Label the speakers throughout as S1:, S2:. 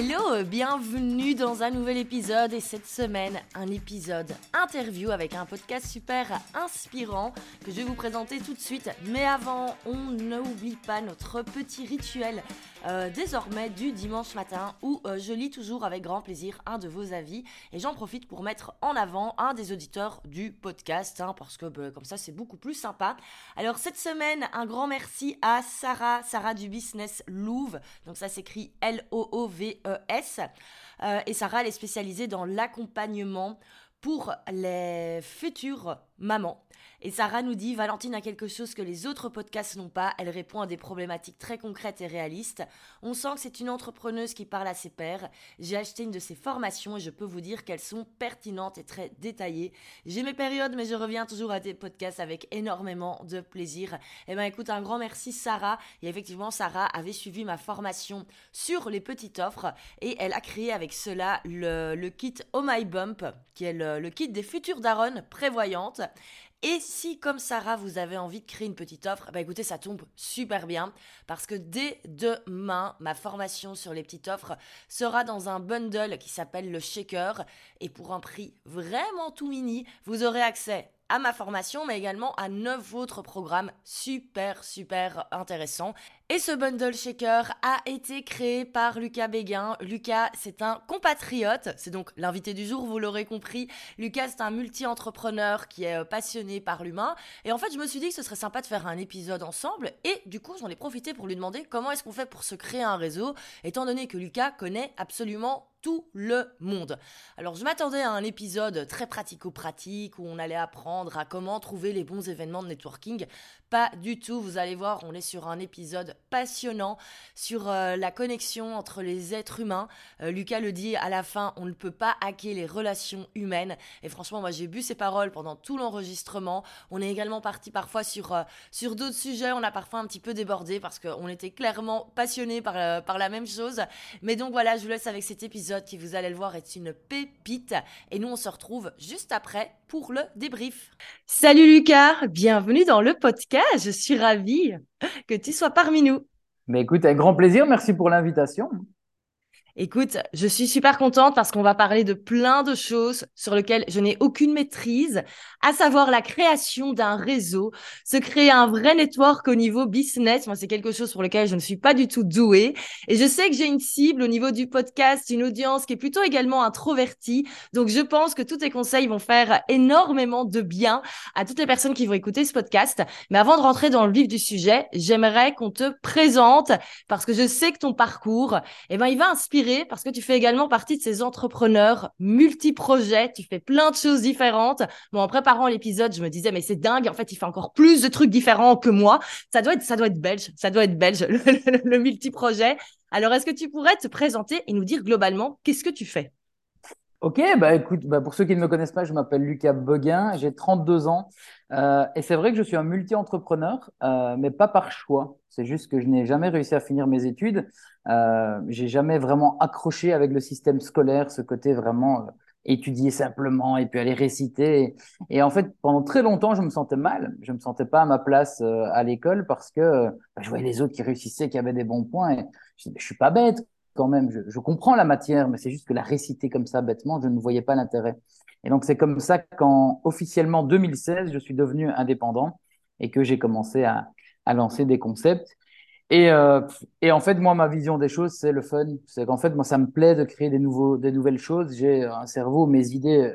S1: Hello, bienvenue dans un nouvel épisode et cette semaine un épisode interview avec un podcast super inspirant que je vais vous présenter tout de suite. Mais avant, on n'oublie pas notre petit rituel euh, désormais du dimanche matin où euh, je lis toujours avec grand plaisir un de vos avis et j'en profite pour mettre en avant un des auditeurs du podcast hein, parce que bah, comme ça c'est beaucoup plus sympa. Alors cette semaine, un grand merci à Sarah, Sarah du business Louvre, donc ça s'écrit L-O-O-V-E-S. Euh, et Sarah, elle est spécialisée dans l'accompagnement pour les futures mamans. Et Sarah nous dit Valentine a quelque chose que les autres podcasts n'ont pas. Elle répond à des problématiques très concrètes et réalistes. On sent que c'est une entrepreneuse qui parle à ses pairs. J'ai acheté une de ses formations et je peux vous dire qu'elles sont pertinentes et très détaillées. J'ai mes périodes, mais je reviens toujours à tes podcasts avec énormément de plaisir. Eh ben écoute, un grand merci Sarah. Et effectivement, Sarah avait suivi ma formation sur les petites offres et elle a créé avec cela le, kit Oh My Bump, qui est le, kit des futures daronnes prévoyantes. Et si, comme Sarah, vous avez envie de créer une petite offre, bah écoutez, ça tombe super bien parce que dès demain, ma formation sur les petites offres sera dans un bundle qui s'appelle le Shaker. Et pour un prix vraiment tout mini, vous aurez accès à ma formation, mais également à neuf autres programmes super, super intéressants. Et ce bundle shaker a été créé par Lucas Béguin. Lucas, c'est un compatriote, c'est donc l'invité du jour, vous l'aurez compris. Lucas, c'est un multi-entrepreneur qui est euh, passionné par l'humain. Et en fait, je me suis dit que ce serait sympa de faire un épisode ensemble. Et du coup, j'en ai profité pour lui demander comment est-ce qu'on fait pour se créer un réseau, étant donné que Lucas connaît absolument le monde. Alors je m'attendais à un épisode très pratico-pratique où on allait apprendre à comment trouver les bons événements de networking. Pas du tout, vous allez voir, on est sur un épisode passionnant sur euh, la connexion entre les êtres humains. Euh, Lucas le dit à la fin, on ne peut pas hacker les relations humaines. Et franchement, moi j'ai bu ces paroles pendant tout l'enregistrement. On est également parti parfois sur, euh, sur d'autres sujets, on a parfois un petit peu débordé parce qu'on était clairement passionnés par, par la même chose. Mais donc voilà, je vous laisse avec cet épisode qui, vous allez le voir, est une pépite. Et nous, on se retrouve juste après pour le débrief. Salut Lucas, bienvenue dans le podcast. Je suis ravie que tu sois parmi nous.
S2: Mais écoute, un grand plaisir. Merci pour l'invitation.
S1: Écoute, je suis super contente parce qu'on va parler de plein de choses sur lesquelles je n'ai aucune maîtrise, à savoir la création d'un réseau, se créer un vrai network au niveau business. Moi, c'est quelque chose pour lequel je ne suis pas du tout douée. Et je sais que j'ai une cible au niveau du podcast, une audience qui est plutôt également introvertie. Donc, je pense que tous tes conseils vont faire énormément de bien à toutes les personnes qui vont écouter ce podcast. Mais avant de rentrer dans le vif du sujet, j'aimerais qu'on te présente parce que je sais que ton parcours, eh ben, il va inspirer parce que tu fais également partie de ces entrepreneurs multi-projets. Tu fais plein de choses différentes. Bon, en préparant l'épisode, je me disais, mais c'est dingue. En fait, il fait encore plus de trucs différents que moi. Ça doit être, ça doit être belge. Ça doit être belge, le, multi-projet. Alors, est-ce que tu pourrais te présenter et nous dire globalement qu'est-ce que tu fais?
S2: Ok, bah écoute, bah pour ceux qui ne me connaissent pas, je m'appelle Lucas Beguin, j'ai 32 ans euh, et c'est vrai que je suis un multi-entrepreneur, euh, mais pas par choix. C'est juste que je n'ai jamais réussi à finir mes études. Euh, j'ai jamais vraiment accroché avec le système scolaire, ce côté vraiment euh, étudier simplement et puis aller réciter. Et, en fait, pendant très longtemps, je me sentais mal. Je me sentais pas à ma place euh, à l'école parce que bah, je voyais les autres qui réussissaient, qui avaient des bons points. Et je, je suis pas bête quand même. Je, comprends la matière, mais c'est juste que la réciter comme ça bêtement, je ne voyais pas l'intérêt. Et donc c'est comme ça qu'en officiellement 2016, je suis devenu indépendant et que j'ai commencé à, à lancer des concepts. Et, euh, et en fait, moi, ma vision des choses, c'est le fun. C'est qu'en fait, moi, ça me plaît de créer des, nouveaux, des nouvelles choses. J'ai un cerveau, mes idées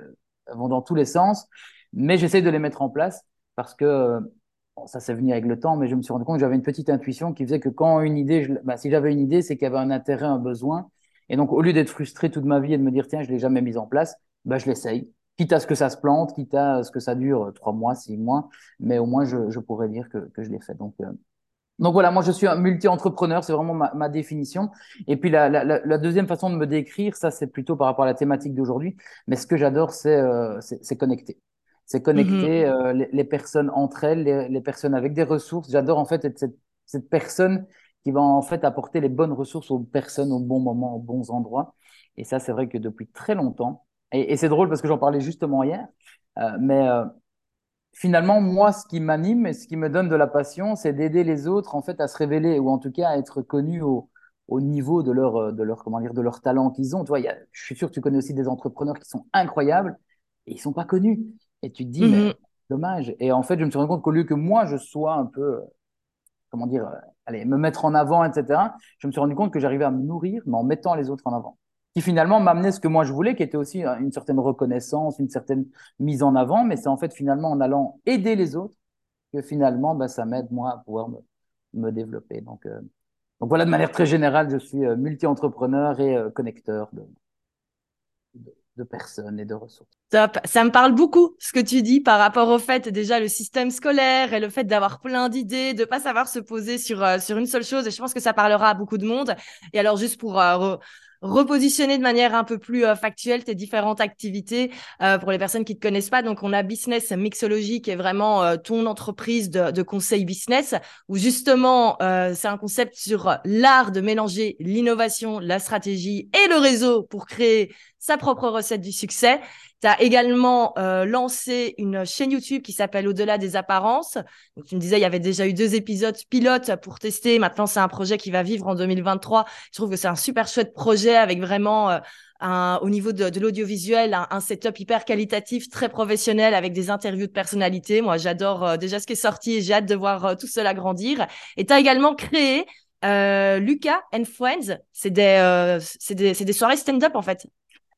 S2: vont dans tous les sens, mais j'essaie de les mettre en place parce que ça s'est venu avec le temps, mais je me suis rendu compte que j'avais une petite intuition qui faisait que quand une idée, bah, si j'avais une idée, c'est qu'il y avait un intérêt, un besoin. Et donc, au lieu d'être frustré toute ma vie et de me dire, tiens, je l'ai jamais mise en place, bah, je l'essaye. Quitte à ce que ça se plante, quitte à ce que ça dure trois mois, six mois, mais au moins, je, je pourrais dire que, je l'ai fait. Donc, euh, voilà, moi je suis un multi-entrepreneur, c'est vraiment ma, définition. Et puis la, deuxième façon de me décrire, ça c'est plutôt par rapport à la thématique d'aujourd'hui, mais ce que j'adore c'est euh, connecter c'est connecter mm-hmm. euh, les, personnes entre elles, les, personnes avec des ressources. J'adore en fait être cette, cette, personne qui va en fait apporter les bonnes ressources aux personnes au bon moment, aux bons endroits. Et ça, c'est vrai que depuis très longtemps, et, et c'est drôle parce que j'en parlais justement hier, euh, mais euh, finalement, moi, ce qui m'anime et ce qui me donne de la passion, c'est d'aider les autres en fait à se révéler ou en tout cas à être connus au, au niveau de leur, de leur, comment dire, de leur talent qu'ils ont. Tu vois, y a, je suis sûr que tu connais aussi des entrepreneurs qui sont incroyables et ils sont pas connus. Et tu te dis, mais
S1: Mhm.
S2: dommage. Et en fait, je me suis rendu compte qu'au lieu que moi, je sois un peu, comment dire, euh, allez, me mettre en avant, etc., je me suis rendu compte que j'arrivais à me nourrir, mais en mettant les autres en avant. Qui finalement m'amenait ce que moi je voulais, qui était aussi euh, une certaine reconnaissance, une certaine mise en avant, mais c'est en fait finalement en allant aider les autres que finalement, ben, ça m'aide moi à pouvoir me, me développer. Donc, euh, donc voilà, de manière très générale, je suis euh, multi-entrepreneur et euh, connecteur de, de, de personnes et de ressources.
S1: Top. Ça me parle beaucoup ce que tu dis par rapport au fait déjà le système scolaire et le fait d'avoir plein d'idées, de pas savoir se poser sur euh, sur une seule chose. Et je pense que ça parlera à beaucoup de monde. Et alors juste pour euh, re- repositionner de manière un peu plus euh, factuelle tes différentes activités pour les personnes qui te connaissent pas. Donc on a Business Mixology qui est vraiment ton entreprise de, de conseil business où justement c'est un concept sur l'art de mélanger l'innovation, la stratégie et le réseau pour créer sa propre recette du succès. Tu as également euh, lancé une chaîne YouTube qui s'appelle Au-delà des apparences. Tu me disais, il y avait déjà eu deux épisodes pilotes pour tester. Maintenant, c'est un projet qui va vivre en 2023. Je trouve que c'est un super chouette projet avec vraiment, euh, un, au niveau de, l'audiovisuel, un, setup hyper qualitatif, très professionnel avec des interviews de personnalités. Moi, j'adore euh, déjà ce qui est sorti et j'ai hâte de voir tout cela grandir. Et tu as également créé euh, Lucas and Friends. C'est des, des, c'est des soirées stand-up en fait.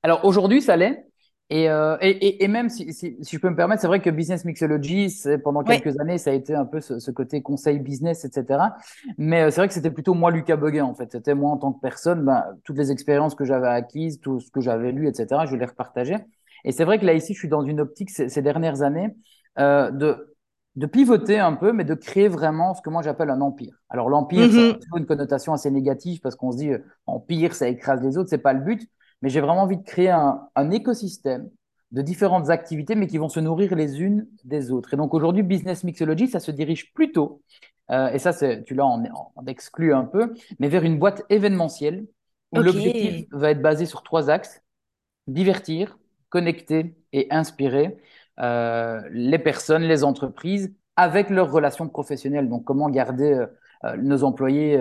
S2: Alors aujourd'hui, ça l'est. Et, euh, et, et, et, même si, si, si, je peux me permettre, c'est vrai que Business Mixology, pendant quelques oui. années, ça a été un peu ce, ce, côté conseil business, etc. Mais euh, c'est vrai que c'était plutôt moi, Lucas Beguin, en fait. C'était moi en tant que personne, ben, toutes les expériences que j'avais acquises, tout ce que j'avais lu, etc., je les repartageais. Et c'est vrai que là, ici, je suis dans une optique ces, ces dernières années euh, de, de pivoter un peu, mais de créer vraiment ce que moi j'appelle un empire. Alors l'empire, mm -hmm. ça a une connotation assez négative parce qu'on se dit euh, empire, ça écrase les autres, c'est pas le but mais j'ai vraiment envie de créer un, un, écosystème de différentes activités, mais qui vont se nourrir les unes des autres. Et donc aujourd'hui, Business Mixology, ça se dirige plutôt, euh, et ça, tu l'as en, en, exclu un peu, mais vers une boîte événementielle où okay. l'objectif va être basé sur trois axes divertir, connecter et inspirer euh, les personnes, les entreprises avec leurs relations professionnelles. Donc, comment garder euh, nos employés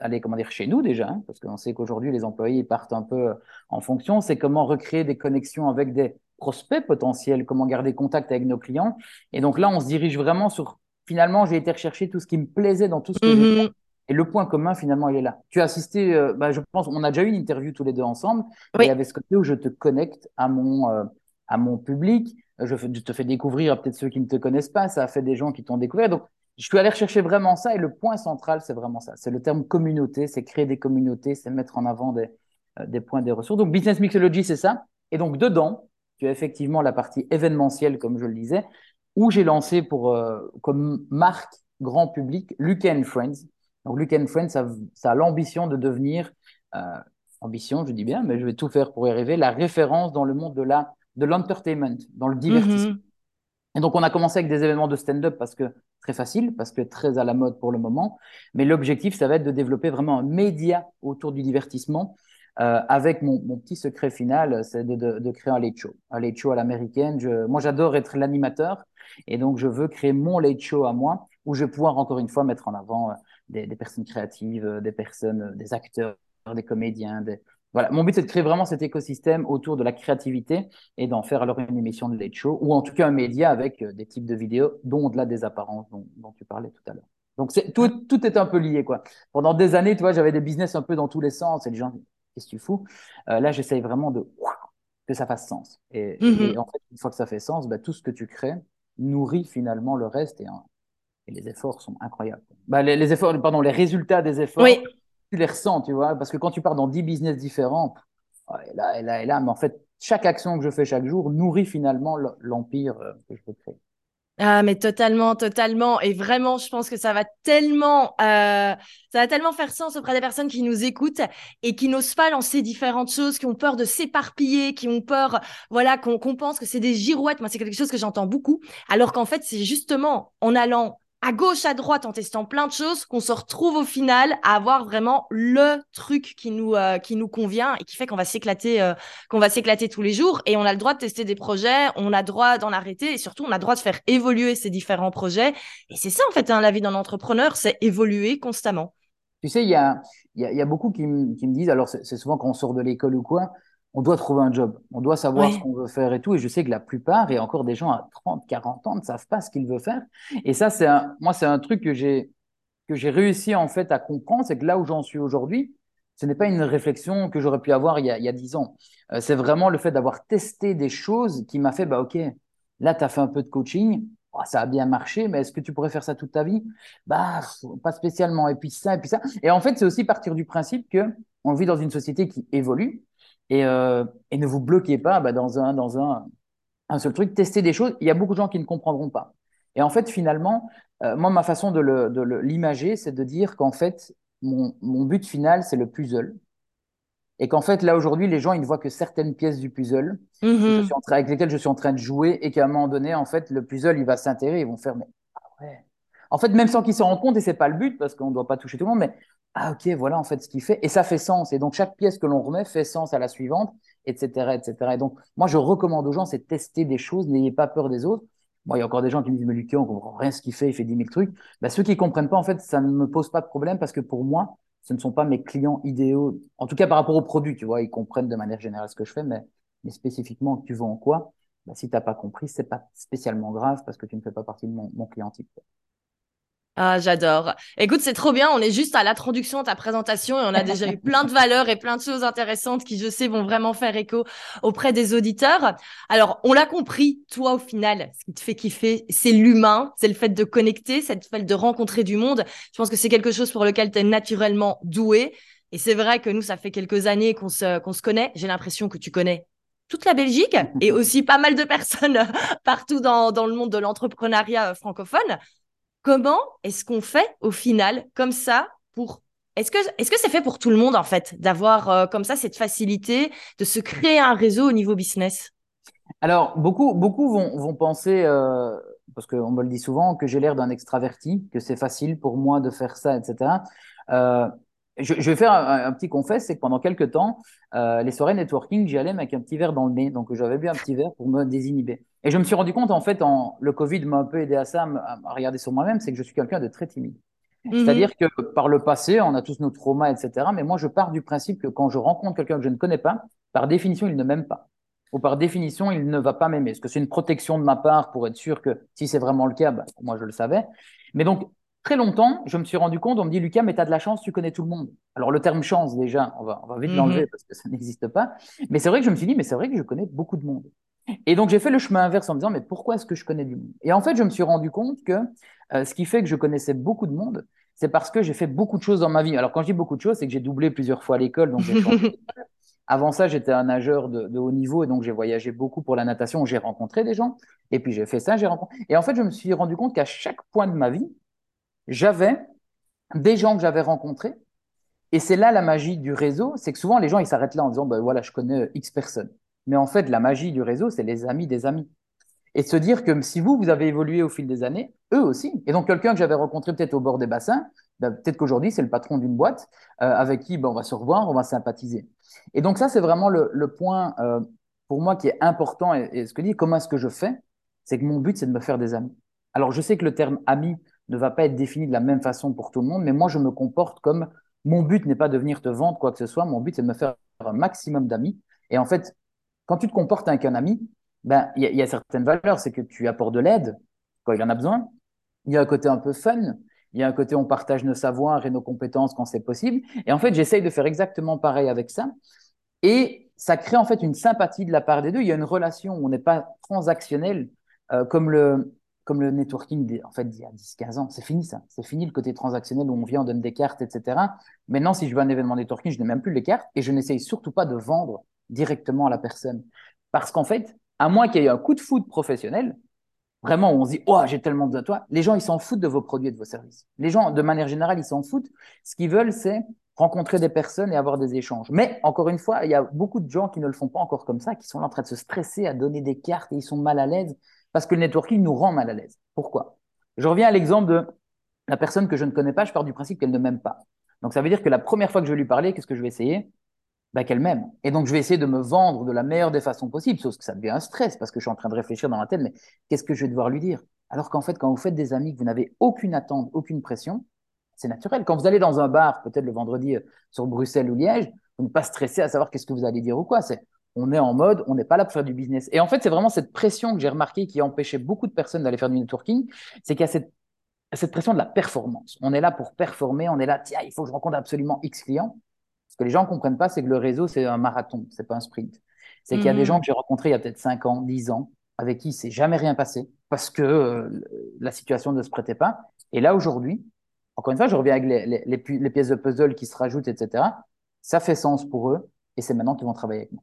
S2: aller comment dire chez nous déjà hein, parce qu'on sait qu'aujourd'hui les employés partent un peu euh, en fonction. C'est comment recréer des connexions avec des prospects potentiels comment garder contact avec nos clients. Et donc là on se dirige vraiment sur finalement j'ai été rechercher tout ce qui me plaisait dans tout ce que mm -hmm. j'ai fait et le point commun finalement il est là. Tu as assisté euh, bah, je pense on a déjà eu une interview tous les deux ensemble. Oui. il y avait ce côté où je te connecte à mon euh, à mon public je, je te fais découvrir peut-être ceux qui ne te connaissent pas ça a fait des gens qui t'ont découvert. Donc je suis allé rechercher vraiment ça et le point central, c'est vraiment ça. C'est le terme communauté, c'est créer des communautés, c'est mettre en avant des, euh, des points, des ressources. Donc, Business Mixology, c'est ça. Et donc, dedans, tu as effectivement la partie événementielle, comme je le disais, où j'ai lancé pour, euh, comme marque grand public Lucas Friends. Donc, Lucas Friends, ça, ça a l'ambition de devenir, euh, ambition, je dis bien, mais je vais tout faire pour y arriver, la référence dans le monde de la de l'entertainment, dans le divertissement. Mm -hmm. Et donc, on a commencé avec des événements de stand-up parce que très facile, parce que très à la mode pour le moment. Mais l'objectif, ça va être de développer vraiment un média autour du divertissement. Euh, avec mon, petit secret final, c'est de, de, de, créer un late show. Un late show à l'américaine. Moi, j'adore être l'animateur. Et donc, je veux créer mon late show à moi, où je vais pouvoir, encore une fois, mettre en avant euh, des, des, personnes créatives, euh, des personnes, des acteurs, des comédiens, des, voilà, mon but c'est de créer vraiment cet écosystème autour de la créativité et d'en faire alors une émission de late show ou en tout cas un média avec euh, des types de vidéos, dont au-delà des apparences dont, dont, tu parlais tout à l'heure. Donc c'est tout, tout est un peu lié quoi. Pendant des années, tu vois, j'avais des business un peu dans tous les sens et les gens, qu'est-ce que tu fous? Euh, Là, j'essaye vraiment de que ça fasse sens. Et, mm -hmm. et, en fait, une fois que ça fait sens, bah, tout ce que tu crées nourrit finalement le reste et, et les efforts sont incroyables. Bah, les, les, efforts, pardon, les résultats des efforts.
S1: Oui
S2: tu les ressens, tu vois, parce que quand tu pars dans 10 business différents, et là, et là, et là, mais en fait, chaque action que je fais chaque jour nourrit finalement l'empire euh, que je peux créer.
S1: Ah mais totalement, totalement et vraiment je pense que ça va tellement, euh, ça va tellement faire sens auprès des personnes qui nous écoutent et qui n'osent pas lancer différentes choses, qui ont peur de s'éparpiller, qui ont peur, voilà, qu'on qu pense que c'est des girouettes. Moi c'est quelque chose que j'entends beaucoup, alors qu'en fait c'est justement en allant à gauche, à droite, en testant plein de choses, qu'on se retrouve au final à avoir vraiment le truc qui nous euh, qui nous convient et qui fait qu'on va s'éclater euh, qu'on va s'éclater tous les jours. Et on a le droit de tester des projets, on a le droit d'en arrêter et surtout on a le droit de faire évoluer ces différents projets. Et c'est ça en fait, hein, la vie d'un entrepreneur, c'est évoluer constamment.
S2: Tu sais, il y a il y, a beaucoup qui, me disent, alors c'est souvent quand on sort de l'école ou quoi, on doit trouver un job, on doit savoir ce qu'on veut faire et tout. Et je sais que la plupart, et encore des gens à 30, 40 ans, ne savent pas ce qu'ils veulent faire. Et ça, c'est moi, c'est un truc que j'ai que j'ai réussi en fait à comprendre, c'est que là où j'en suis aujourd'hui, ce n'est pas une réflexion que j'aurais pu avoir il y a, il y a 10 ans. Euh, c'est vraiment le fait d'avoir testé des choses qui m'a fait, bah ok, là, tu as fait un peu de coaching, oh, ça a bien marché, mais est-ce que tu pourrais faire ça toute ta vie? Bah, pas spécialement. Et puis ça, et puis ça. Et en fait, c'est aussi partir du principe que on vit dans une société qui évolue et, euh, et ne vous bloquez pas bah, dans un dans un un seul truc. Tester des choses. Il y a beaucoup de gens qui ne comprendront pas. Et en fait, finalement, euh, moi, ma façon de l'imager, c'est de dire qu'en fait, mon, mon, but final, c'est le puzzle. Et qu'en fait, là, aujourd'hui, les gens, ils ne voient que certaines pièces du puzzle mm-hmm. avec lesquelles je suis en train de jouer et qu'à un moment donné, en fait, le puzzle, il va s'intéresser, ils vont faire, mais ah ouais. En fait, même sans qu'ils s'en rendent compte, et c'est pas le but, parce qu'on ne doit pas toucher tout le monde, mais ah ok, voilà en fait ce qu'il fait, et ça fait sens. Et donc, chaque pièce que l'on remet fait sens à la suivante, etc., etc. Et donc, moi, je recommande aux gens, c'est tester des choses, n'ayez pas peur des autres. Moi, il y a encore des gens qui me disent, mais Lucas, on comprend rien ce qu'il fait, il fait 10 000 trucs. Bah, ceux qui comprennent pas, en fait, ça ne me pose pas de problème parce que pour moi, ce ne sont pas mes clients idéaux. En tout cas, par rapport au produit, tu vois, ils comprennent de manière générale ce que je fais, mais, mais spécifiquement, tu vends quoi? Bah, si t'as pas compris, c'est pas spécialement grave parce que tu ne fais pas partie de mon, mon client type.
S1: Ah, j'adore. Écoute, c'est trop bien. On est juste à l'introduction de ta présentation et on a déjà eu plein de valeurs et plein de choses intéressantes qui, je sais, vont vraiment faire écho auprès des auditeurs. Alors, on l'a compris, toi, au final, ce qui te fait kiffer, c'est l'humain, c'est le fait de connecter, c'est le fait de rencontrer du monde. Je pense que c'est quelque chose pour lequel tu es naturellement doué. Et c'est vrai que nous, ça fait quelques années qu'on se, qu'on se connaît. J'ai l'impression que tu connais toute la Belgique et aussi pas mal de personnes partout dans, dans le monde de l'entrepreneuriat euh, francophone. Comment est-ce qu'on fait au final comme ça pour est-ce que c'est fait pour tout le monde en fait d'avoir euh, comme ça cette facilité de se créer un réseau au niveau business?
S2: Alors beaucoup vont, penser euh, parce qu'on me le dit souvent que j'ai l'air d'un extraverti, que c'est facile pour moi de faire ça, etc. je, je, vais faire un, petit confesse, c'est que pendant quelques temps, euh, les soirées networking, j'y allais avec un petit verre dans le nez, donc j'avais bu un petit verre pour me désinhiber. Et je me suis rendu compte, en fait, en, le Covid m'a un peu aidé à ça, à, regarder sur moi-même, c'est que je suis quelqu'un de très timide. Mhm. C'est-à-dire que par le passé, on a tous nos traumas, etc. Mais moi, je pars du principe que quand je rencontre quelqu'un que je ne connais pas, par définition, il ne m'aime pas. Ou par définition, il ne va pas m'aimer. Est-ce que c'est une protection de ma part pour être sûr que si c'est vraiment le cas, bah, moi, je le savais. Mais donc, très longtemps, je me suis rendu compte, on me dit, Lucas, mais tu as de la chance, tu connais tout le monde. Alors, le terme chance, déjà, on va, on va vite mhm. l'enlever parce que ça n'existe pas. Mais c'est vrai que je me suis dit, mais c'est vrai que je connais beaucoup de monde. Et donc, j'ai fait le chemin inverse en me disant, mais pourquoi est-ce que je connais du monde? Et en fait, je me suis rendu compte que euh, ce qui fait que je connaissais beaucoup de monde, c'est parce que j'ai fait beaucoup de choses dans ma vie. Alors, quand je dis beaucoup de choses, c'est que j'ai doublé plusieurs fois l'école, donc j'ai Avant ça, j'étais un nageur de, de, haut niveau et donc j'ai voyagé beaucoup pour la natation. J'ai rencontré des gens et puis j'ai fait ça, j'ai rencontré. Et en fait, je me suis rendu compte qu'à chaque point de ma vie, j'avais des gens que j'avais rencontrés. Et c'est là la magie du réseau, c'est que souvent les gens ils s'arrêtent là en disant ben voilà je connais X personnes. Mais en fait la magie du réseau c'est les amis des amis. Et se dire que si vous vous avez évolué au fil des années, eux aussi. Et donc quelqu'un que j'avais rencontré peut-être au bord des bassins, ben, peut-être qu'aujourd'hui c'est le patron d'une boîte euh, avec qui ben, on va se revoir, on va sympathiser. Et donc ça c'est vraiment le, le point euh, pour moi qui est important et, et ce que dit comment est-ce que je fais, c'est que mon but c'est de me faire des amis. Alors je sais que le terme ami ne va pas être défini de la même façon pour tout le monde, mais moi, je me comporte comme mon but n'est pas de venir te vendre quoi que ce soit, mon but, c'est de me faire un maximum d'amis. Et en fait, quand tu te comportes avec un ami, ben, il y, a certaines valeurs, c'est que tu apportes de l'aide quand il en a besoin. Il y a un côté un peu fun. Il y a un côté on partage nos savoirs et nos compétences quand c'est possible. Et en fait, j'essaye de faire exactement pareil avec ça. Et ça crée en fait une sympathie de la part des deux. Il y a une relation où on n'est pas transactionnel, euh, comme le, comme le networking en fait, d'il y a 10-15 ans. C'est fini ça. C'est fini le côté transactionnel où on vient, on donne des cartes, etc. Maintenant, si je veux un événement networking, je n'ai même plus les cartes et je n'essaye surtout pas de vendre directement à la personne. Parce qu'en fait, à moins qu'il y ait un coup de foot professionnel, vraiment où on se dit, oh, j'ai tellement besoin de toi, les gens, ils s'en foutent de vos produits et de vos services. Les gens, de manière générale, ils s'en foutent. Ce qu'ils veulent, c'est rencontrer des personnes et avoir des échanges. Mais encore une fois, il y a beaucoup de gens qui ne le font pas encore comme ça, qui sont là en train de se stresser à donner des cartes et ils sont mal à l'aise parce que le networking nous rend mal à l'aise. Pourquoi? Je reviens à l'exemple de la personne que je ne connais pas, je pars du principe qu'elle ne m'aime pas. Donc ça veut dire que la première fois que je vais lui parler, qu'est-ce que je vais essayer? Bah, Qu'elle m'aime. Et donc je vais essayer de me vendre de la meilleure des façons possibles, sauf que ça devient un stress parce que je suis en train de réfléchir dans la tête, mais qu'est-ce que je vais devoir lui dire? Alors qu'en fait, quand vous faites des amis, que vous n'avez aucune attente, aucune pression, C'est naturel. Quand vous allez dans un bar, peut-être le vendredi sur Bruxelles ou Liège, vous n'êtes pas stressé à savoir qu'est-ce que vous allez dire ou quoi. C'est on est en mode, on n'est pas là pour faire du business. Et en fait, c'est vraiment cette pression que j'ai remarqué qui empêchait beaucoup de personnes d'aller faire du networking, c'est qu'il y a cette, cette pression de la performance. On est là pour performer, on est là, tiens, il faut que je rencontre absolument X clients. Ce que les gens ne comprennent pas, c'est que le réseau, c'est un marathon, c'est pas un sprint. C'est qu'il y a des mmh. gens que j'ai rencontrés il y a peut-être 5 ans, 10 ans, avec qui c'est jamais rien passé parce que euh, la situation ne se prêtait pas. Et là, aujourd'hui, encore une fois, je reviens avec les, les, pièces de puzzle qui se rajoutent, etc. Ça fait sens pour eux et c'est maintenant qu'ils vont travailler avec moi.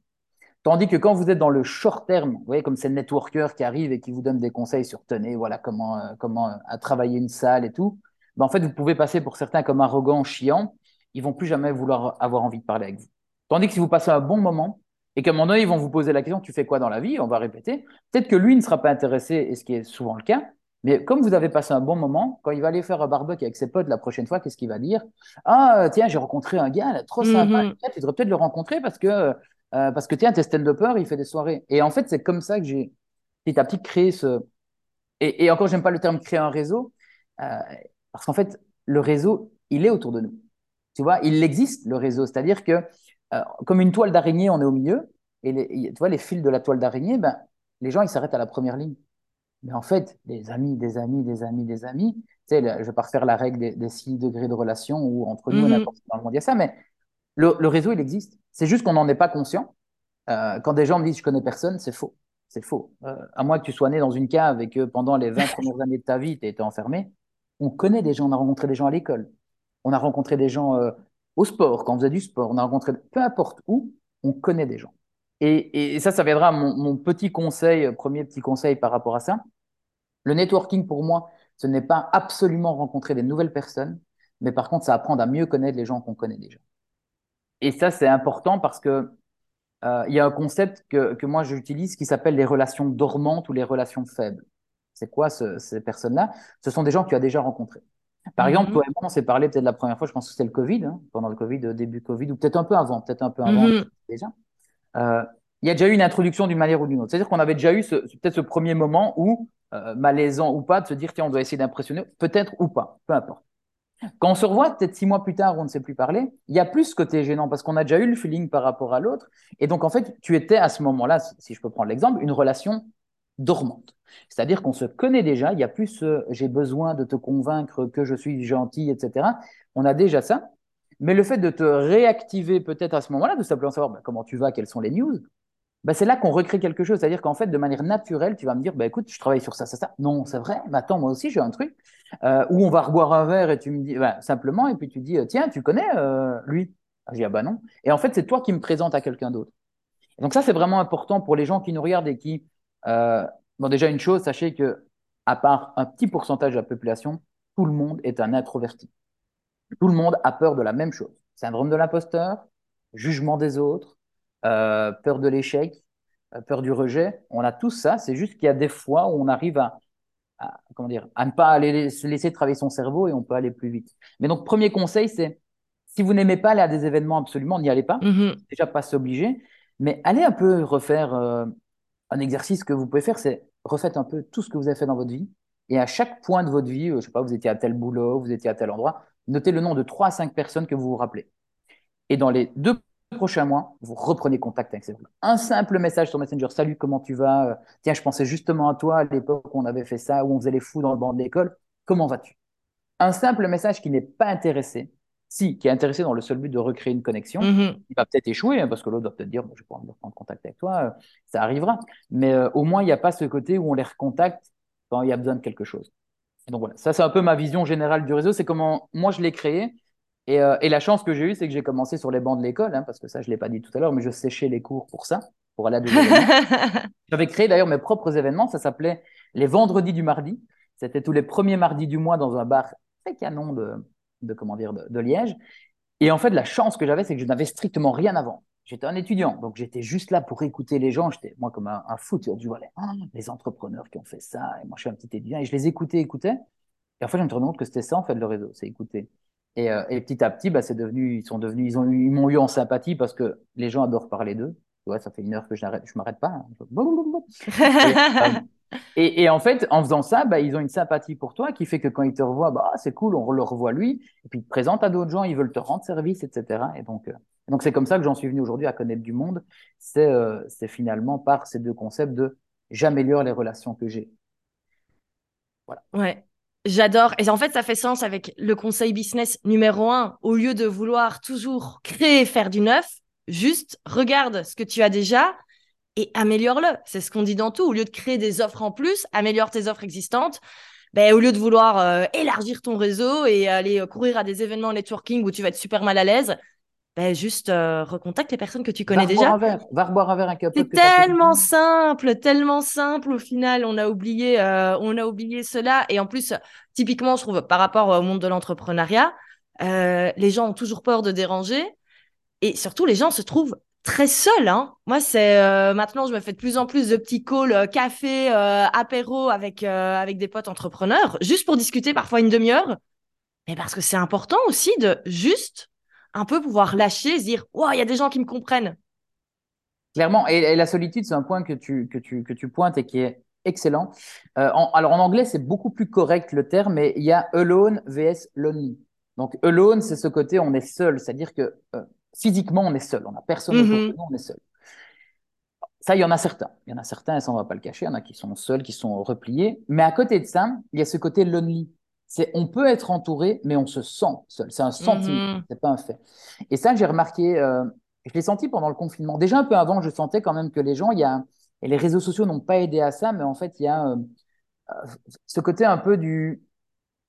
S2: Tandis que quand vous êtes dans le short terme, vous voyez, comme c'est le networker qui arrive et qui vous donne des conseils sur tenez, voilà, comment, euh, comment euh, à travailler une salle et tout, ben, en fait, vous pouvez passer pour certains comme arrogant, chiant. Ils vont plus jamais vouloir avoir envie de parler avec vous. Tandis que si vous passez un bon moment, et qu'à un moment donné, ils vont vous poser la question, tu fais quoi dans la vie? On va répéter. Peut-être que lui ne sera pas intéressé, et ce qui est souvent le cas, mais comme vous avez passé un bon moment, quand il va aller faire un barbecue avec ses potes la prochaine fois, qu'est-ce qu'il va dire? Ah, tiens, j'ai rencontré un gars, trop sympa. Mm-hmm. Tu devrais peut-être le rencontrer parce que, euh, parce que tiens, t'es stand-upper, il fait des soirées. Et en fait, c'est comme ça que j'ai petit à petit créé ce. Et, et encore, j'aime pas le terme créer un réseau, euh, parce qu'en fait, le réseau, il est autour de nous. Tu vois, il existe, le réseau. C'est-à-dire que euh, comme une toile d'araignée, on est au milieu, et les, tu vois, les fils de la toile d'araignée, ben, les gens, ils s'arrêtent à la première ligne. Mais en fait, des amis, des amis, des amis, des amis, tu sais, je vais pas refaire la règle des, six degrés de relation où entre nous, mm dans le monde, il y a ça, mais le, réseau, il existe. C'est juste qu'on n'en est pas conscient. Euh, quand des gens me disent je connais personne, c'est faux. C'est faux. Euh, à moins que tu sois né dans une cave et que pendant les 20 premières années de ta vie, tu aies été enfermé, on connaît des gens, on a rencontré des gens à l'école. On a rencontré des gens au sport, quand on faisait du sport, on a rencontré, peu importe où, on connaît des gens. Et, ça, ça viendra à mon, petit conseil, premier petit conseil par rapport à ça. Le networking, pour moi, ce n'est pas absolument rencontrer des nouvelles personnes, mais par contre, ça apprendre à mieux connaître les gens qu'on connaît déjà. Et ça, c'est important parce que euh, il y a un concept que, que moi j'utilise qui s'appelle les relations dormantes ou les relations faibles. C'est quoi ces personnes-là? Ce sont des gens que tu as déjà rencontrés. Par exemple, mhm. toi et moi, on s'est parlé peut-être la première fois, je pense que c'était le Covid, hein, pendant le Covid, euh, début Covid, ou peut-être un peu avant, peut-être un peu avant mhm. déjà. Euh, il y a déjà eu une introduction d'une manière ou d'une autre. C'est-à-dire qu'on avait déjà eu peut-être ce premier moment où, euh, malaisant ou pas, de se dire, tiens, on doit essayer d'impressionner, peut-être ou pas, peu importe. Quand on se revoit, peut-être six mois plus tard, on ne sait plus parler, il y a plus ce côté gênant parce qu'on a déjà eu le feeling par rapport à l'autre. Et donc, en fait, tu étais à ce moment-là, si je peux prendre l'exemple, une relation dormante. C'est-à-dire qu'on se connaît déjà, il y a plus j'ai besoin de te convaincre que je suis gentil, etc. On a déjà ça. Mais le fait de te réactiver peut-être à ce moment-là, de simplement savoir bah, comment tu vas, quelles sont les news, bah, c'est là qu'on recrée quelque chose. C'est-à-dire qu'en fait, de manière naturelle, tu vas me dire, bah, écoute, je travaille sur ça, ça, ça. Non, c'est vrai, mais attends, moi aussi, j'ai un truc. Euh, où on va reboire un verre et tu me dis, bah, simplement, et puis tu dis, tiens, tu connais euh, lui? Ah, Je dis, ah bah non. Et en fait, c'est toi qui me présentes à quelqu'un d'autre. Donc ça, c'est vraiment important pour les gens qui nous regardent et qui euh, Bon, déjà, une chose, sachez que, à part un petit pourcentage de la population, tout le monde est un introverti. Tout le monde a peur de la même chose. Syndrome de l'imposteur, jugement des autres, euh, peur de l'échec, euh, peur du rejet. On a tout ça. C'est juste qu'il y a des fois où on arrive à, comment dire, à ne pas aller se laisser travailler son cerveau et on peut aller plus vite. Mais donc, premier conseil, c'est si vous n'aimez pas aller à des événements, absolument, n'y allez pas. Mm-hmm. Déjà, pas s'obliger. Mais allez un peu refaire euh, un exercice que vous pouvez faire, c'est refaites un peu tout ce que vous avez fait dans votre vie. Et à chaque point de votre vie, je sais pas, vous étiez à tel boulot, vous étiez à tel endroit, notez le nom de 3 à 5 personnes que vous vous rappelez. Et dans les deux prochains mois, vous reprenez contact avec ces. Un simple message sur Messenger. Salut, comment tu vas? Tiens, je pensais justement à toi à l'époque où on avait fait ça, où on faisait les fous dans le banc de l'école. Comment vas-tu? Un simple message qui n'est pas intéressé, si, qui est intéressé dans le seul but de recréer une connexion, mm-hmm. il va peut-être échouer, hein, parce que l'autre va peut-être dire, bon, je vais pouvoir prendre contact avec toi, euh, ça arrivera. Mais euh, au moins, il n'y a pas ce côté où on les recontacte quand il y a besoin de quelque chose. donc voilà, ça c'est un peu ma vision générale du réseau, c'est comment moi je l'ai créé. Et, euh, et, la chance que j'ai eue, c'est que j'ai commencé sur les bancs de l'école, hein, parce que ça, je ne l'ai pas dit tout à l'heure, mais je séchais les cours pour ça, pour aller à des événements. J'avais créé d'ailleurs mes propres événements, ça s'appelait les vendredis du mardi. C'était tous les premiers mardis du mois dans un bar très canon de, de, comment dire, de, Liège. Et en fait, la chance que j'avais, c'est que je n'avais strictement rien avant. J'étais un étudiant, donc j'étais juste là pour écouter les gens. J'étais, moi, comme un, fou, tu vois, ah, les entrepreneurs qui ont fait ça, et moi, je suis un petit étudiant, et je les écoutais, écoutais. Et en fait, je me suis rendu compte que c'était ça, en fait, le réseau, c'est écouter. Et, euh, et, petit à petit, bah, c'est devenu, ils sont devenus, ils ont ils m'ont eu en sympathie parce que les gens adorent parler d'eux. Ouais, ça fait une heure que je je m'arrête pas. Hein. Et, en fait, en faisant ça, bah, ils ont une sympathie pour toi qui fait que quand ils te revoient, bah, c'est cool, on le revoit lui. Et puis ils te présentent à d'autres gens, ils veulent te rendre service, etc. Et donc, euh, donc c'est comme ça que j'en suis venu aujourd'hui à connaître du monde. C'est euh, c'est finalement par ces deux concepts de j'améliore les relations que j'ai.
S1: Voilà. Ouais. J'adore. Et en fait, ça fait sens avec le conseil business numéro un. Au lieu de vouloir toujours créer, faire du neuf, juste regarde ce que tu as déjà et améliore-le. C'est ce qu'on dit dans tout. Au lieu de créer des offres en plus, améliore tes offres existantes. Ben, au lieu de vouloir euh, élargir ton réseau et aller courir à des événements networking où tu vas être super mal à l'aise, ben, juste euh, recontacte les personnes que tu connais déjà.
S2: Va boire un verre un
S1: C'est tellement simple, tellement simple. Au final, on a oublié, euh, on a oublié cela. Et en plus, typiquement, je trouve par rapport au monde de l'entrepreneuriat, euh, les gens ont toujours peur de déranger. Et surtout, les gens se trouvent très seuls. Hein. Moi, c'est maintenant, je me fais de plus en plus de petits calls, café, apéro avec avec des potes entrepreneurs, juste pour discuter parfois une demi-heure. Mais parce que c'est important aussi de juste un peu pouvoir lâcher, se dire, il y a des gens qui me comprennent.
S2: Clairement, et, la solitude, c'est un point que tu, que, tu, que tu pointes et qui est excellent. Euh, alors en anglais, c'est beaucoup plus correct le terme, mais il y a alone vs lonely. Donc alone, c'est ce côté on est seul, c'est-à-dire que euh, physiquement on est seul, on n'a personne autour de mm-hmm. nous, on est seul. Ça, il y en a certains. Il y en a certains, et ça on va pas le cacher, il y en a qui sont seuls, qui sont repliés. Mais à côté de ça, il y a ce côté lonely. C'est on peut être entouré, mais on se sent seul. C'est un sentiment, mhm. c'est pas un fait. Et ça, j'ai remarqué, euh, je l'ai senti pendant le confinement. Déjà un peu avant, je sentais quand même que les gens, il y a, et les réseaux sociaux n'ont pas aidé à ça, mais en fait, il y a euh, euh, ce côté un peu du,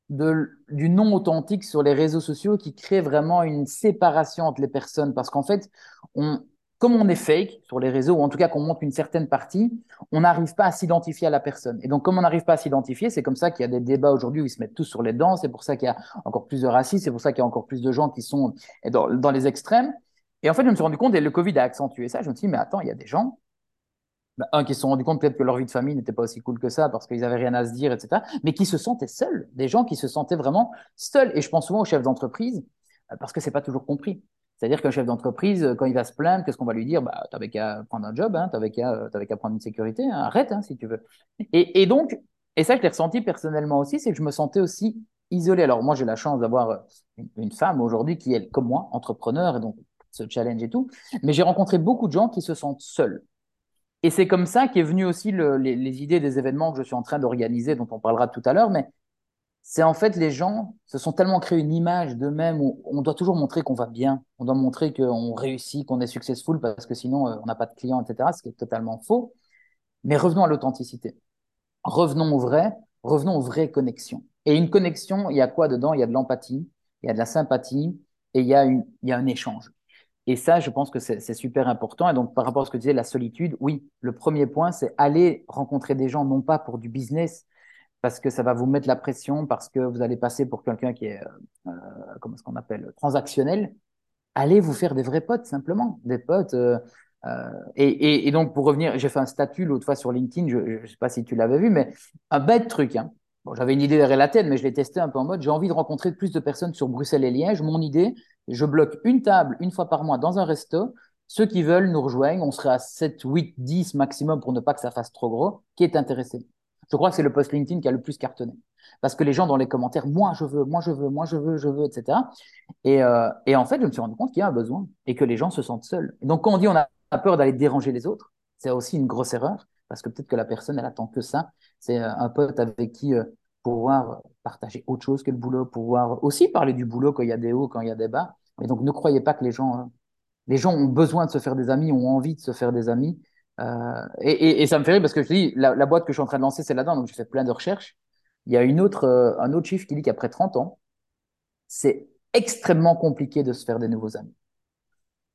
S2: du non authentique sur les réseaux sociaux qui crée vraiment une séparation entre les personnes. Parce qu'en fait, on, comme on est fake sur les réseaux, ou en tout cas qu'on montre une certaine partie, on n'arrive pas à s'identifier à la personne. Et donc, comme on n'arrive pas à s'identifier, c'est comme ça qu'il y a des débats aujourd'hui où ils se mettent tous sur les dents, c'est pour ça qu'il y a encore plus de racisme, c'est pour ça qu'il y a encore plus de gens qui sont dans, les extrêmes. Et en fait, je me suis rendu compte, et le Covid a accentué ça, je me suis dit, mais attends, il y a des gens, bah, un, qui se sont rendus compte peut-être que leur vie de famille n'était pas aussi cool que ça parce qu'ils n'avaient rien à se dire, etc., mais qui se sentaient seuls, des gens qui se sentaient vraiment seuls. Et je pense souvent aux chefs d'entreprise, euh, parce que c'est pas toujours compris. C'est-à-dire qu'un chef d'entreprise, quand il va se plaindre, qu'est-ce qu'on va lui dire? Bah, Tu n'avais qu'à prendre un job, hein, tu n'avais qu'à prendre une sécurité, hein, arrête hein, si tu veux. Et, donc, et ça, je l'ai ressenti personnellement aussi, c'est que je me sentais aussi isolé. Alors, moi, j'ai la chance d'avoir euh, une, femme aujourd'hui qui est, comme moi, entrepreneur, et donc ce challenge et tout. Mais j'ai rencontré beaucoup de gens qui se sentent seuls. Et c'est comme ça qu'est venu aussi les, les, idées des événements que je suis en train d'organiser, dont on parlera tout à l'heure. Mais c'est en fait les gens se sont tellement créés une image d'eux-mêmes où on doit toujours montrer qu'on va bien, on doit montrer qu'on réussit, qu'on est successful parce que sinon euh, on n'a pas de clients, etc. Ce qui est totalement faux. Mais revenons à l'authenticité. Revenons au vrai, revenons aux vraies connexions. Et une connexion, il y a quoi dedans? Il y a de l'empathie, il y a de la sympathie et il y a, une, il y a un échange. Et ça, je pense que c'est super important. Et donc, par rapport à ce que tu disais, la solitude, oui, le premier point, c'est aller rencontrer des gens, non pas pour du business, parce que ça va vous mettre la pression, parce que vous allez passer pour quelqu'un qui est, euh, euh comment est-ce qu'on appelle, transactionnel. Allez vous faire des vrais potes, simplement, des potes. Euh, euh, et, et, donc, pour revenir, j'ai fait un statut l'autre fois sur LinkedIn, je ne sais pas si tu l'avais vu, mais un bête truc. Hein. Bon, j'avais une idée derrière la tête, mais je l'ai testé un peu en mode, j'ai envie de rencontrer plus de personnes sur Bruxelles et Liège. Mon idée, je bloque une table une fois par mois dans un resto. Ceux qui veulent nous rejoignent, on serait à 7, 8, 10 maximum pour ne pas que ça fasse trop gros, qui est intéressé. Je crois que c'est le post LinkedIn qui a le plus cartonné. Parce que les gens dans les commentaires, moi je veux, moi je veux, moi je veux, je veux, etc. Et, euh, et en fait, je me suis rendu compte qu'il y a un besoin et que les gens se sentent seuls. Donc quand on dit on a peur d'aller déranger les autres, c'est aussi une grosse erreur parce que peut-être que la personne, elle attend que ça. C'est euh, un pote avec qui euh, pouvoir partager autre chose que le boulot, pouvoir aussi parler du boulot quand il y a des hauts, quand il y a des bas. Et donc ne croyez pas que les gens, les gens ont besoin de se faire des amis, ont envie de se faire des amis. Euh, et, ça me fait rire parce que je te dis, la, boîte que je suis en train de lancer, c'est là-dedans, donc j'ai fait plein de recherches. Il y a une autre, euh, un autre chiffre qui dit qu'après 30 ans, c'est extrêmement compliqué de se faire des nouveaux amis.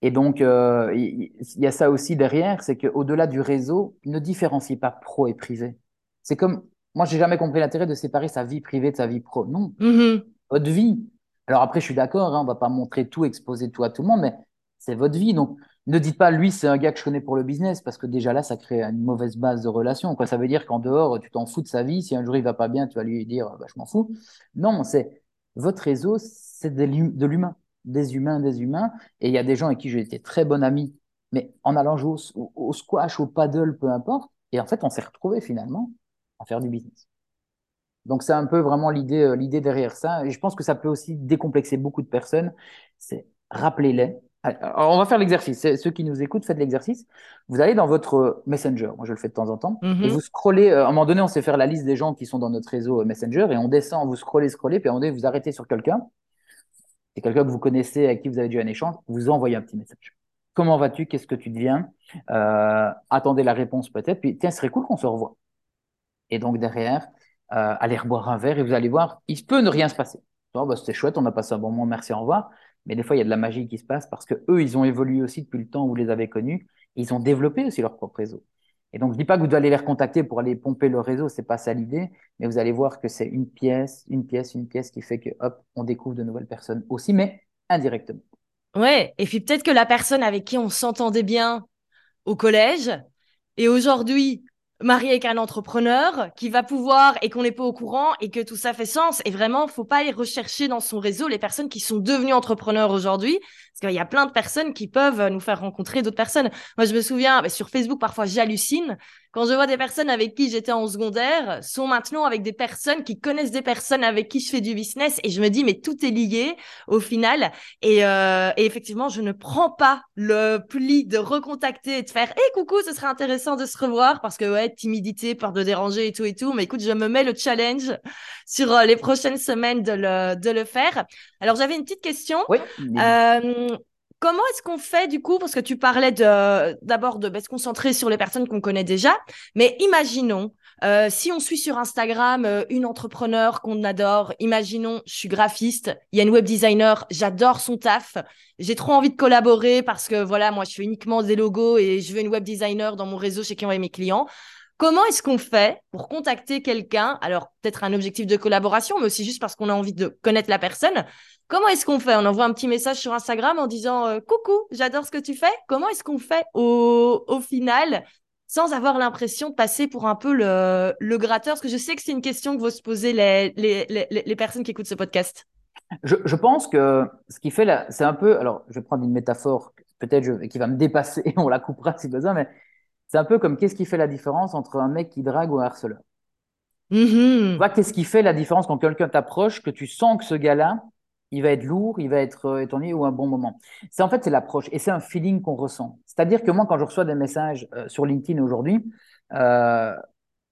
S2: Et donc, euh, il y, a ça aussi derrière, c'est qu'au-delà du réseau, ne différencie pas pro et privé. C'est comme, moi, j'ai jamais compris l'intérêt de séparer sa vie privée de sa vie pro. Non, mm-hmm. votre vie. Alors après, je suis d'accord, hein, on va pas montrer tout, exposer tout à tout le monde, mais c'est votre vie. Donc, ne dites pas, lui, c'est un gars que je connais pour le business, parce que déjà là, ça crée une mauvaise base de relation. Quoi. Ça veut dire qu'en dehors, tu t'en fous de sa vie. Si un jour il va pas bien, tu vas lui dire, bah, je m'en fous. Non, c'est votre réseau, c'est de l'humain, des humains, des humains. Et il y a des gens avec qui j'ai été très bon ami, mais en allant jouer au, squash, au paddle, peu importe. Et en fait, on s'est retrouvés finalement. à faire du business. Donc c'est un peu vraiment l'idée euh, l'idée derrière ça. Et je pense que ça peut aussi décomplexer beaucoup de personnes. C'est rappelez-les. Alors, on va faire l'exercice. Ceux qui nous écoutent, faites l'exercice. Vous allez dans votre Messenger. Moi, je le fais de temps en temps.
S1: Mhm.
S2: Et vous scrollez. euh, à un moment donné, on sait faire la liste des gens qui sont dans notre réseau euh, Messenger. Et on descend, vous scrollez, scrollez. Puis à un moment donné, vous arrêtez sur quelqu'un. C'est quelqu'un que vous connaissez, avec qui vous avez déjà un échange. Vous envoyez un petit message. Comment vas-tu? Qu'est-ce que tu deviens? Euh, Attendez la réponse peut-être. Puis tiens, ce serait cool qu'on se revoie. Et donc derrière, euh, allez reboire un verre et vous allez voir, il peut ne rien se passer. Oh, bah, c'était chouette, on a passé un bon moment, merci, au revoir. Mais des fois, il y a de la magie qui se passe parce que eux, ils ont évolué aussi depuis le temps où vous les avez connus. Ils ont développé aussi leur propre réseau. Et donc, je dis pas que vous allez les recontacter pour aller pomper le réseau, c'est pas ça l'idée, mais vous allez voir que c'est une pièce, une pièce, une pièce qui fait que, hop, on découvre de nouvelles personnes aussi, mais indirectement.
S1: Ouais, et puis peut-être que la personne avec qui on s'entendait bien au collège et aujourd'hui marié avec un entrepreneur qui va pouvoir et qu'on n'est pas au courant et que tout ça fait sens. Et vraiment, faut pas aller rechercher dans son réseau les personnes qui sont devenues entrepreneurs aujourd'hui, parce qu'il y a plein de personnes qui peuvent nous faire rencontrer d'autres personnes. Moi, je me souviens, bah, sur Facebook, parfois, j'hallucine. Quand je vois des personnes avec qui j'étais en secondaire sont maintenant avec des personnes qui connaissent des personnes avec qui je fais du business et je me dis mais tout est lié au final. Et, euh, et effectivement je ne prends pas le pli de recontacter et de faire hé coucou ce serait intéressant de se revoir parce que ouais timidité peur de déranger et tout et tout. Mais écoute je me mets le challenge sur euh, les prochaines semaines de le, de le faire. Alors j'avais une petite question.
S2: Oui.
S1: euh, Comment est-ce qu'on fait du coup Parce que tu parlais de d'abord de, bah, se concentrer sur les personnes qu'on connaît déjà, mais imaginons euh, si on suit sur Instagram euh, une entrepreneur qu'on adore, imaginons je suis graphiste, il y a une web designer, j'adore son taf, j'ai trop envie de collaborer parce que voilà moi je fais uniquement des logos et je veux une web designer dans mon réseau chez qui est mes clients. Comment est-ce qu'on fait pour contacter quelqu'un? Alors, peut-être un objectif de collaboration, mais aussi juste parce qu'on a envie de connaître la personne. Comment est-ce qu'on fait? On envoie un petit message sur Instagram en disant euh, Coucou, j'adore ce que tu fais. Comment est-ce qu'on fait au, au final sans avoir l'impression de passer pour un peu le, le gratteur? Parce que je sais que c'est une question que vont se poser les, les, les, les personnes qui écoutent ce podcast.
S2: Je, je pense que ce qui fait là, c'est un peu. Alors, je vais prendre une métaphore peut-être qui va me dépasser, on la coupera si besoin, mais c'est un peu comme qu'est-ce qui fait la différence entre un mec qui drague ou un harceleur?
S1: Mm-hmm.
S2: Tu vois, qu'est-ce qui fait la différence quand quelqu'un t'approche, que tu sens que ce gars-là, il va être lourd, il va être euh, étonné ou un bon moment. C'est en fait c'est l'approche et c'est un feeling qu'on ressent. C'est-à-dire que moi, quand je reçois des messages euh, sur LinkedIn aujourd'hui, euh,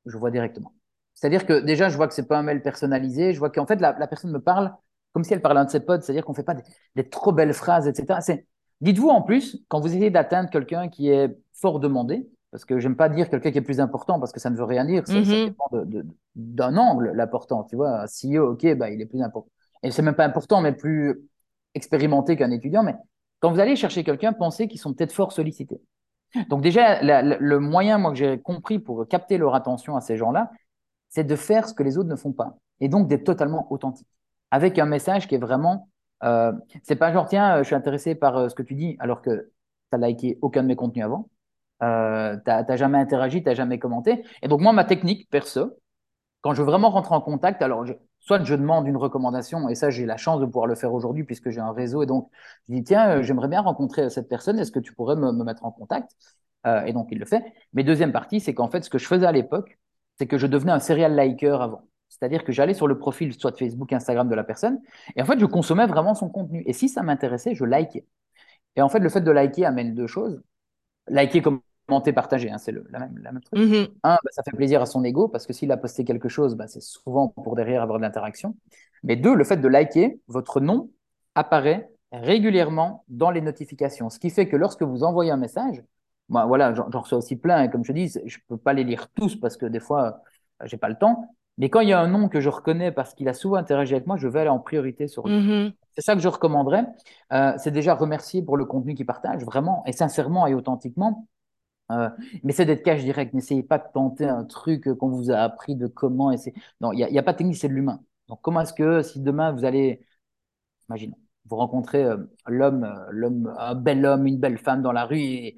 S2: je vois directement. C'est-à-dire que déjà, je vois que c'est pas un mail personnalisé. Je vois qu'en fait la, la, personne me parle comme si elle parlait à un de ses potes. C'est-à-dire qu'on fait pas des, des, trop belles phrases, etc. C'est Dites-vous en plus, quand vous essayez d'atteindre quelqu'un qui est fort demandé, parce que j'aime pas dire quelqu'un qui est plus important parce que ça ne veut rien dire, ça, mm -hmm. ça dépend d'un angle, l'important. Tu vois, un CEO, ok, bah, il est plus important. Et c'est même pas important, mais plus expérimenté qu'un étudiant. Mais quand vous allez chercher quelqu'un, pensez qu'ils sont peut-être fort sollicités. Donc déjà, le moyen, moi, que j'ai compris pour capter leur attention à ces gens-là, c'est de faire ce que les autres ne font pas. Et donc d'être totalement authentique. Avec un message qui est vraiment... Euh, c'est pas genre, tiens, je suis intéressé par euh, ce que tu dis, alors que tu n'as liké aucun de mes contenus avant. Euh, tu n'as jamais interagi, tu n'as jamais commenté. Et donc moi, ma technique, perso, quand je veux vraiment rentrer en contact, alors soit je demande une recommandation, et ça j'ai la chance de pouvoir le faire aujourd'hui puisque j'ai un réseau, et donc je dis tiens, euh, j'aimerais bien rencontrer cette personne, est-ce que tu pourrais me, me mettre en contact? Euh, Et donc il le fait. Mais deuxième partie, c'est qu'en fait ce que je faisais à l'époque, c'est que je devenais un serial liker avant. C'est-à-dire que j'allais sur le profil soit Facebook, Instagram de la personne, et en fait je consommais vraiment son contenu. Et si ça m'intéressait, je likais. Et en fait le fait de liker amène deux choses. Liker comme commenter, partager, hein, c'est la même, la même truc.
S1: Mm -hmm.
S2: Un, bah, ça fait plaisir à son ego parce que s'il a posté quelque chose, bah, c'est souvent pour derrière avoir de l'interaction. Mais deux, le fait de liker, votre nom apparaît régulièrement dans les notifications. Ce qui fait que lorsque vous envoyez un message, moi, voilà, j'en reçois aussi plein, et comme je dis, je peux pas les lire tous parce que des fois, j'ai pas le temps. Mais quand il y a un nom que je reconnais parce qu'il a souvent interagi avec moi, je vais aller en priorité sur lui.
S1: Mm -hmm.
S2: C'est ça que je recommanderais. Euh, c'est déjà remercier pour le contenu qu'il partage, vraiment, et sincèrement et authentiquement. Mais c'est d'être cash direct. N'essayez pas de tenter un truc qu'on vous a appris de comment. Non, il n'y a, pas de technique, c'est de l'humain. Donc, comment est-ce que si demain vous allez, imaginons, vous rencontrez euh, l'homme, euh, l'homme, un bel homme, une belle femme dans la rue et,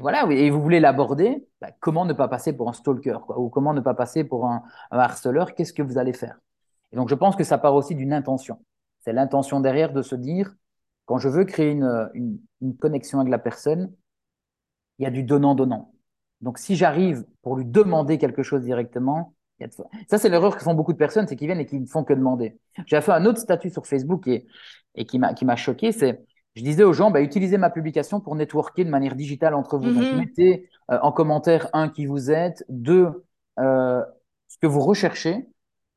S2: voilà, et vous voulez l'aborder, bah, comment ne pas passer pour un stalker ou comment ne pas passer pour un, harceleur? Qu'est-ce que vous allez faire? Et donc, je pense que ça part aussi d'une intention. C'est l'intention derrière de se dire, quand je veux créer une, une connexion avec la personne, il y a du donnant-donnant. Donc, si j'arrive pour lui demander quelque chose directement, il Ça, c'est l'erreur que font beaucoup de personnes, c'est qu'ils viennent et qu'ils ne font que demander. J'ai fait un autre statut sur Facebook et, et qui m'a choqué, c'est je disais aux gens, bah, utilisez ma publication pour networker de manière digitale entre vous. Donc, mhm. mettez euh, en commentaire, un, qui vous êtes, deux, euh, ce que vous recherchez,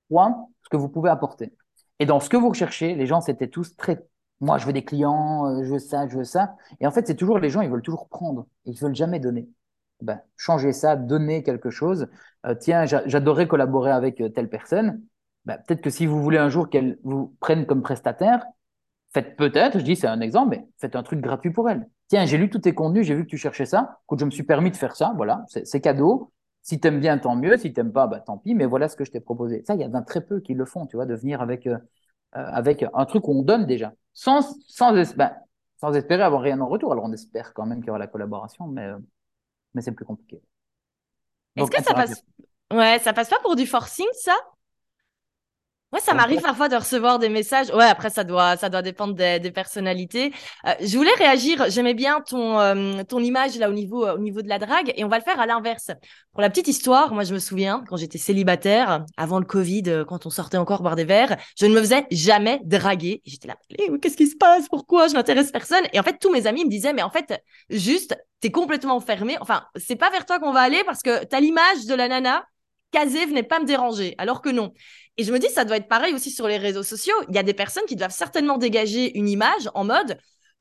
S2: trois, ce que vous pouvez apporter. Et dans ce que vous recherchez, les gens, c'était tous très, moi, je veux des clients, euh, je veux ça, je veux ça. Et en fait, c'est toujours les gens, ils veulent toujours prendre, ils veulent jamais donner. Ben, changez ça, donnez quelque chose. tiens, j'adorerais collaborer avec telle personne. Ben, peut-être que si vous voulez un jour qu'elle vous prenne comme prestataire, faites peut-être, je dis c'est un exemple, mais faites un truc gratuit pour elle. Tiens, j'ai lu tous tes contenus, j'ai vu que tu cherchais ça. Écoute, je me suis permis de faire ça, voilà, c'est cadeau. Si tu aimes bien, tant mieux. Si tu n'aimes pas, bah, tant pis, mais voilà ce que je t'ai proposé. Ça, il y en a très peu qui le font, tu vois, de venir avec, euh, euh, avec un truc où on donne déjà, sans, sans, ben, sans espérer avoir rien en retour. Alors, on espère quand même qu'il y aura la collaboration, mais, euh, mais c'est plus compliqué.
S1: Est-ce que ça passe... Ouais, ça passe pas pour du forcing, ça? Moi, ça m'arrive parfois de recevoir des messages. Ouais, après, ça doit, ça doit dépendre des, des personnalités. Euh, je voulais réagir. J'aimais bien ton, euh, ton image là au niveau, au niveau de la drague, et on va le faire à l'inverse. Pour la petite histoire, moi, je me souviens quand j'étais célibataire, avant le Covid, euh, quand on sortait encore boire des verres, je ne me faisais jamais draguer. J'étais là, qu'est-ce qui se passe? Pourquoi je n'intéresse personne Et en fait, tous mes amis me disaient, mais en fait, juste, t'es complètement fermé. Enfin, c'est pas vers toi qu'on va aller parce que t'as l'image de la nana casée, venez pas me déranger. Alors que non. Et je me dis, ça doit être pareil aussi sur les réseaux sociaux. Il y a des personnes qui doivent certainement dégager une image en mode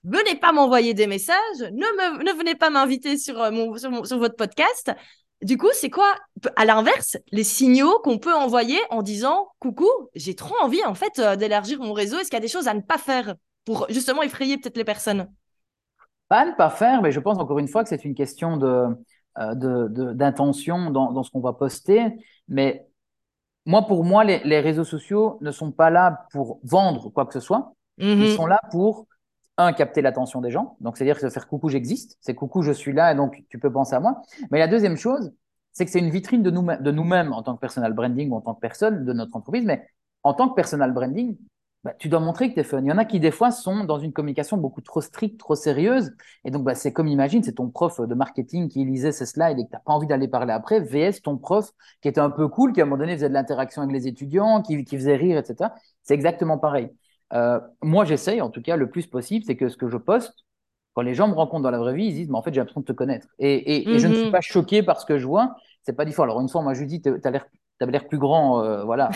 S1: venez pas m'envoyer des messages, ne, venez pas m'inviter sur, euh, mon, sur, votre podcast. Du coup, c'est quoi, à l'inverse, les signaux qu'on peut envoyer en disant coucou, j'ai trop envie en fait euh, d'élargir mon réseau. Est-ce qu'il y a des choses à ne pas faire pour justement effrayer peut-être les personnes?
S2: Pas à ne pas faire, mais je pense encore une fois que c'est une question de d'intention dans, dans, ce qu'on va poster. Mais moi, pour moi, les, réseaux sociaux ne sont pas là pour vendre quoi que ce soit. Ils mhm. sont là pour, un, capter l'attention des gens. Donc, c'est-à-dire que faire coucou, j'existe. C'est coucou, je suis là et donc tu peux penser à moi. Mais la deuxième chose, c'est que c'est une vitrine de nous-mêmes en tant que personal branding ou en tant que personne de notre entreprise. Mais en tant que personal branding, bah, tu dois montrer que tu es fun. Il y en a qui, des fois, sont dans une communication beaucoup trop stricte, trop sérieuse. Et donc, bah, c'est comme, imagine, c'est ton prof de marketing qui lisait ces slides et que tu n'as pas envie d'aller parler après, VS ton prof qui était un peu cool, qui à un moment donné faisait de l'interaction avec les étudiants, qui, qui faisait rire, etc. C'est exactement pareil. Euh, moi, j'essaye, en tout cas, le plus possible, c'est que ce que je poste, quand les gens me rencontrent dans la vraie vie, ils disent, mais en fait, j'ai l'impression de te connaître. Et, et, je ne suis mhm. pas choqué par ce que je vois. C'est pas différent. Alors, une fois, moi, je dis, tu as l'air avais l'air plus grand, euh, voilà,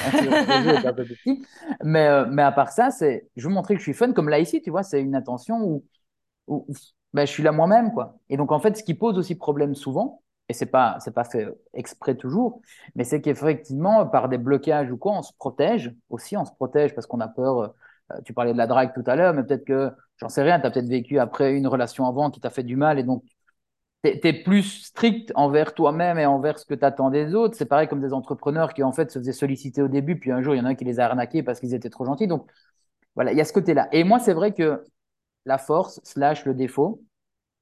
S2: mais, euh, mais à part ça, c'est, je veux montrer que je suis fun, comme là ici, tu vois, c'est une intention où, où ben, je suis là moi-même, quoi. Et donc, en fait, ce qui pose aussi problème souvent, et c'est pas, c'est pas fait exprès toujours, mais c'est qu'effectivement, par des blocages ou quoi, on se protège aussi, on se protège parce qu'on a peur. Euh, tu parlais de la drague tout à l'heure, mais peut-être que, j'en sais rien, tu as peut-être vécu après une relation avant qui t'a fait du mal et donc tu es, plus strict envers toi-même et envers ce que tu attends des autres. C'est pareil comme des entrepreneurs qui, en fait, se faisaient solliciter au début, puis un jour, il y en a un qui les a arnaqués parce qu'ils étaient trop gentils. Donc, voilà, il y a ce côté-là. Et moi, c'est vrai que la force, slash le défaut,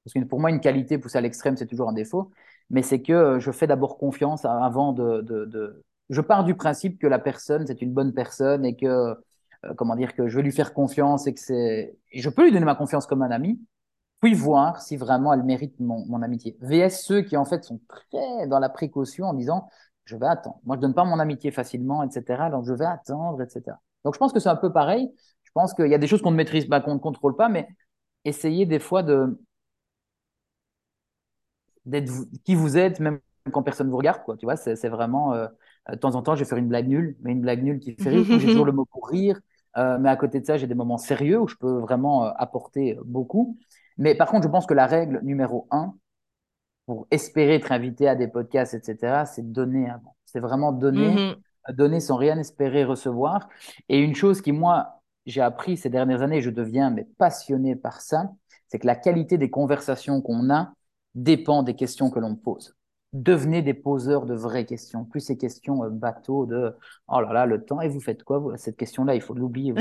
S2: parce que pour moi, une qualité poussée à l'extrême, c'est toujours un défaut, mais c'est que je fais d'abord confiance avant de, Je pars du principe que la personne, c'est une bonne personne et que, euh, comment dire, que je vais lui faire confiance et que c'est. Je peux lui donner ma confiance comme un ami, puis voir si vraiment elle mérite mon, amitié. VS ceux qui en fait sont très dans la précaution en disant je vais attendre. Moi je donne pas mon amitié facilement, etc. Donc je vais attendre, etc. Donc je pense que c'est un peu pareil. Je pense qu'il y a des choses qu'on ne maîtrise pas, qu'on ne contrôle pas, mais essayez des fois de d'être qui vous êtes même quand personne vous regarde quoi. Tu vois, c'est vraiment euh, de temps en temps je vais faire une blague nulle, mais une blague nulle qui fait rire. j'ai toujours le mot pour rire. Euh, mais à côté de ça, j'ai des moments sérieux où je peux vraiment euh, apporter beaucoup. Mais par contre, je pense que la règle numéro un pour espérer être invité à des podcasts, etc., c'est donner avant. C'est vraiment donner, mm-hmm. donner sans rien espérer recevoir. Et une chose qui, moi, j'ai appris ces dernières années, je deviens mais passionné par ça, c'est que la qualité des conversations qu'on a dépend des questions que l'on pose. Devenez des poseurs de vraies questions, plus ces questions euh, bateaux de oh là là, le temps, et vous faites quoi vous, Cette question-là, il faut l'oublier.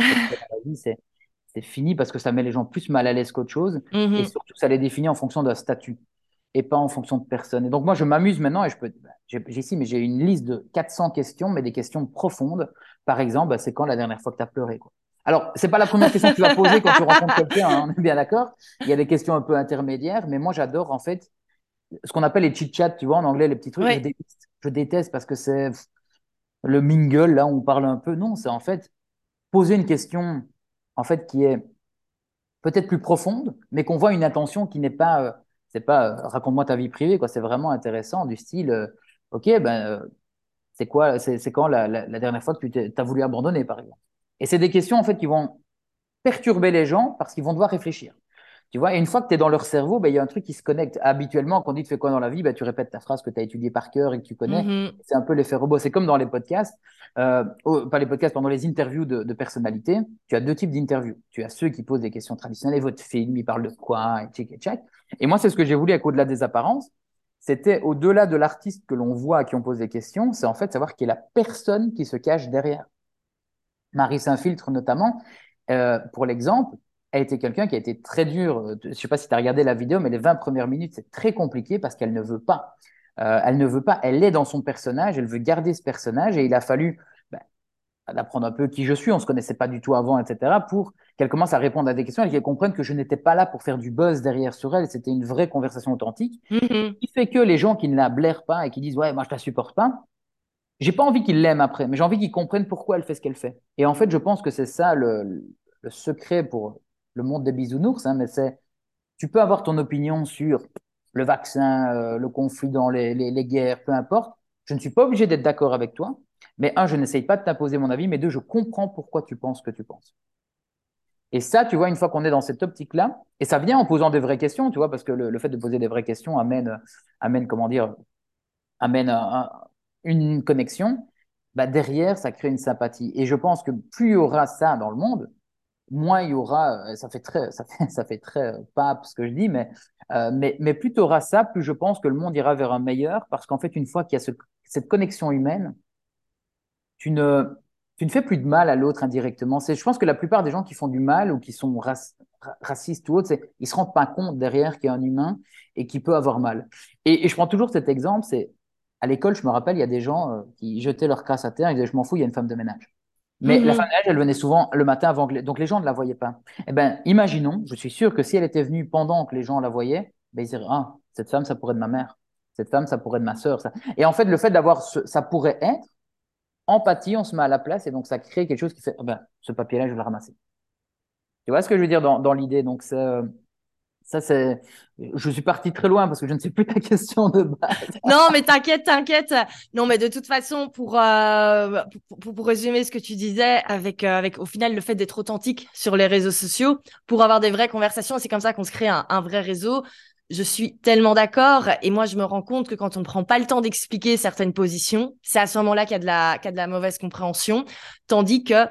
S2: C'est fini parce que ça met les gens plus mal à l'aise qu'autre chose. Et mhm. surtout, ça les définit en fonction d'un statut et pas en fonction de personne. Et donc, moi, je m'amuse maintenant et je peux. Bah, j'ai ici, mais j'ai une liste de 400 questions, mais des questions profondes. Par exemple, bah, c'est quand la dernière fois que tu as pleuré quoi. Alors, c'est pas la première question que tu vas poser quand tu rencontres quelqu'un, hein, on est bien d'accord. Il y a des questions un peu intermédiaires, mais moi, j'adore en fait ce qu'on appelle les chit-chats, tu vois, en anglais, les petits trucs. Je, déteste, je déteste parce que c'est le mingle, là, on parle un peu. Non, c'est en fait poser une question, en fait, qui est peut-être plus profonde, mais qu'on voit une intention qui n'est pas, euh, c'est pas euh, raconte-moi ta vie privée, quoi. C'est vraiment intéressant, du style, euh, ok, ben, c'est quoi, c'est quand la, dernière fois que tu as voulu abandonner, par exemple. Et c'est des questions, en fait, qui vont perturber les gens parce qu'ils vont devoir réfléchir. Tu vois, et une fois que tu es dans leur cerveau, ben, il y a un truc qui se connecte. Habituellement, quand on dit tu fais quoi dans la vie, ben, tu répètes ta phrase que tu as étudiée par cœur et que tu connais. Mm-hmm. C'est un peu l'effet robot. C'est comme dans les podcasts, euh, pas les podcasts, pendant les interviews de, de personnalités. Tu as deux types d'interviews. Tu as ceux qui posent des questions traditionnelles. Et votre film, il parle de quoi? Et tchic et tchac. Et moi, c'est ce que j'ai voulu avec Au-delà des apparences. C'était au-delà de l'artiste que l'on voit qui on pose des questions, c'est en fait savoir qui est la personne qui se cache derrière. Marie Saint-Filtre, notamment, euh, pour l'exemple, a été quelqu'un qui a été très dur. Euh, je ne sais pas si tu as regardé la vidéo, mais les 20 premières minutes, c'est très compliqué parce qu'elle ne veut pas. Euh, elle ne veut pas, elle est dans son personnage, elle veut garder ce personnage et il a fallu ben, d'apprendre un peu qui je suis, on ne se connaissait pas du tout avant, etc., pour qu'elle commence à répondre à des questions et qu'elle comprenne que je n'étais pas là pour faire du buzz derrière sur elle, c'était une vraie conversation authentique, mm-hmm. qui fait que les gens qui ne la blairent pas et qui disent ouais, moi je la supporte pas, j'ai pas envie qu'ils l'aiment après, mais j'ai envie qu'ils comprennent pourquoi elle fait ce qu'elle fait. Et en fait, je pense que c'est ça le, le secret pour le monde des bisounours, hein, mais c'est, tu peux avoir ton opinion sur le vaccin, euh, le conflit dans les, les, guerres, peu importe. Je ne suis pas obligé d'être d'accord avec toi, mais un, je n'essaye pas de t'imposer mon avis, mais deux, je comprends pourquoi tu penses ce que tu penses. Et ça, tu vois, une fois qu'on est dans cette optique-là, et ça vient en posant des vraies questions, tu vois, parce que le, fait de poser des vraies questions amène, amène comment dire, amène une connexion. Bah derrière, ça crée une sympathie. Et je pense que plus il y aura ça dans le monde, moins il y aura, euh, ça fait très, ça fait, ça fait très euh, pape ce que je dis, mais, euh, mais, mais plus tu auras ça, plus je pense que le monde ira vers un meilleur, parce qu'en fait, une fois qu'il y a ce, cette connexion humaine, tu ne, tu ne fais plus de mal à l'autre indirectement. Je pense que la plupart des gens qui font du mal ou qui sont racistes ou autres, ils se rendent pas compte derrière qu'il y a un humain et qui peut avoir mal. Et, et je prends toujours cet exemple, c'est à l'école, je me rappelle, il y a des gens qui jetaient leur crasse à terre, ils disaient, je m'en fous, il y a une femme de ménage. Mais la mhm. femme de elle venait souvent le matin avant que les... donc les gens ne la voyaient pas. Eh ben, imaginons, je suis sûr que si elle était venue pendant que les gens la voyaient, ben ils diraient ah cette femme ça pourrait être ma mère, cette femme ça pourrait être ma sœur. Ça. Et en fait le fait d'avoir ce... ça pourrait être empathie, on se met à la place et donc ça crée quelque chose qui fait ah ben ce papier-là je vais le ramasser. Tu vois ce que je veux dire dans, dans l'idée? Donc c'est euh, ça, c'est. Je suis parti très loin parce que je ne sais plus ta question de base.
S1: non, mais t'inquiète, t'inquiète. Non, mais de toute façon, pour, euh, pour, pour, résumer ce que tu disais, avec, euh, avec au final le fait d'être authentique sur les réseaux sociaux, pour avoir des vraies conversations, c'est comme ça qu'on se crée un, vrai réseau. Je suis tellement d'accord. Et moi, je me rends compte que quand on ne prend pas le temps d'expliquer certaines positions, c'est à ce moment-là qu'il y, a de la, qu'il y a de la mauvaise compréhension. Tandis que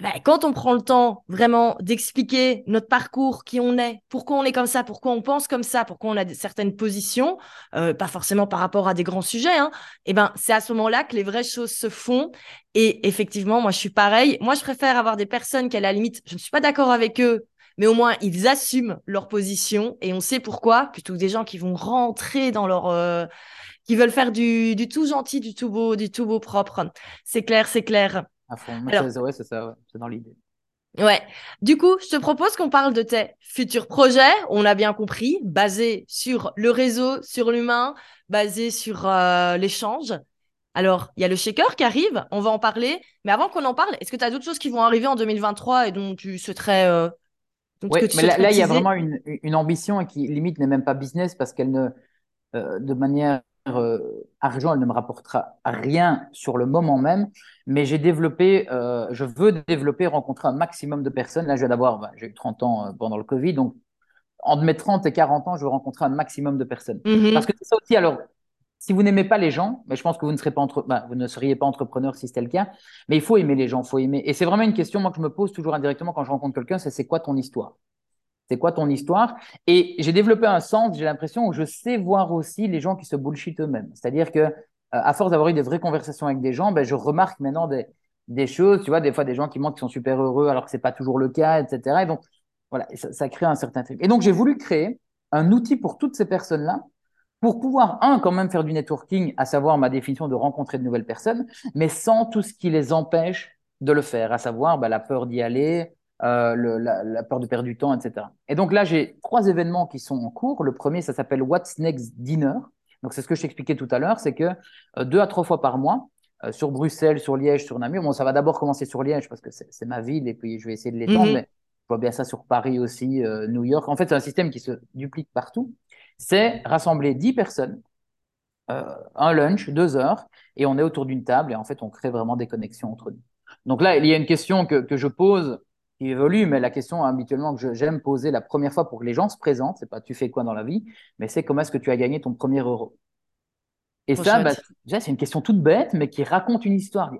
S1: ben, quand on prend le temps vraiment d'expliquer notre parcours, qui on est, pourquoi on est comme ça, pourquoi on pense comme ça, pourquoi on a certaines positions, euh, pas forcément par rapport à des grands sujets, hein, eh ben, c'est à ce moment-là que les vraies choses se font. Et effectivement, moi, je suis pareil. Moi, je préfère avoir des personnes qui, à la limite, je ne suis pas d'accord avec eux, mais au moins, ils assument leur position et on sait pourquoi, plutôt que des gens qui vont rentrer dans leur... Euh, qui veulent faire du tout gentil, du tout beau, du tout beau propre. C'est clair, c'est clair.
S2: À fond. ouais, c'est ça, c'est dans l'idée.
S1: Ouais. Du coup, je te propose qu'on parle de tes futurs projets. On l'a bien compris, basés sur le réseau, sur l'humain, basés sur euh, l'échange. Alors, il y a le shaker qui arrive, on va en parler. Mais avant qu'on en parle, est-ce que tu as d'autres choses qui vont arriver en 2023 et dont tu souhaiterais. Euh,
S2: oui, mais là, il y a vraiment une, une ambition qui limite n'est même pas business parce qu'elle ne, euh, de manière argent, elle ne me rapportera rien sur le moment même, mais j'ai développé, euh, je veux développer, rencontrer un maximum de personnes. Là, je viens d'avoir, bah, j'ai eu 30 ans euh, pendant le Covid, donc entre mes 30 et 40 ans, je veux rencontrer un maximum de personnes. Mm-hmm. Parce que c'est ça aussi, alors, si vous n'aimez pas les gens, mais je pense que vous ne, serez pas entre... Bah, vous ne seriez pas entrepreneur si c'était le cas, mais il faut aimer les gens, il faut aimer. Et c'est vraiment une question, moi, que je me pose toujours indirectement quand je rencontre quelqu'un, c'est c'est quoi ton histoire? C'est quoi ton histoire? Et j'ai développé un sens, j'ai l'impression, où je sais voir aussi les gens qui se bullshit eux-mêmes. C'est-à-dire que, euh, à force d'avoir eu des vraies conversations avec des gens, ben, je remarque maintenant des, des choses, tu vois, des fois des gens qui montrent qu'ils sont super heureux alors que c'est pas toujours le cas, etc. Et donc, voilà, ça, crée un certain truc. Et donc, j'ai voulu créer un outil pour toutes ces personnes-là pour pouvoir, un, quand même faire du networking, à savoir ma définition de rencontrer de nouvelles personnes, mais sans tout ce qui les empêche de le faire, à savoir ben, la peur d'y aller, euh, le, la, la, peur de perdre du temps, etc. Et donc là, j'ai trois événements qui sont en cours. Le premier, ça s'appelle What's Next Dinner. Donc c'est ce que je t'expliquais tout à l'heure, c'est que euh, deux à trois fois par mois, euh, sur Bruxelles, sur Liège, sur Namur. Bon, ça va d'abord commencer sur Liège parce que c'est ma ville et puis je vais essayer de l'étendre, mhm. mais je vois bien ça sur Paris aussi, euh, New York. En fait, c'est un système qui se duplique partout. C'est rassembler 10 personnes, euh, un lunch, deux heures, et on est autour d'une table et en fait, on crée vraiment des connexions entre nous. Donc là, il y a une question que, que je pose qui évolue, mais la question habituellement que j'aime poser la première fois pour que les gens se présentent, c'est pas tu fais quoi dans la vie, mais c'est comment est-ce que tu as gagné ton premier euro. Et ça, bah, c'est une question toute bête, mais qui raconte une histoire.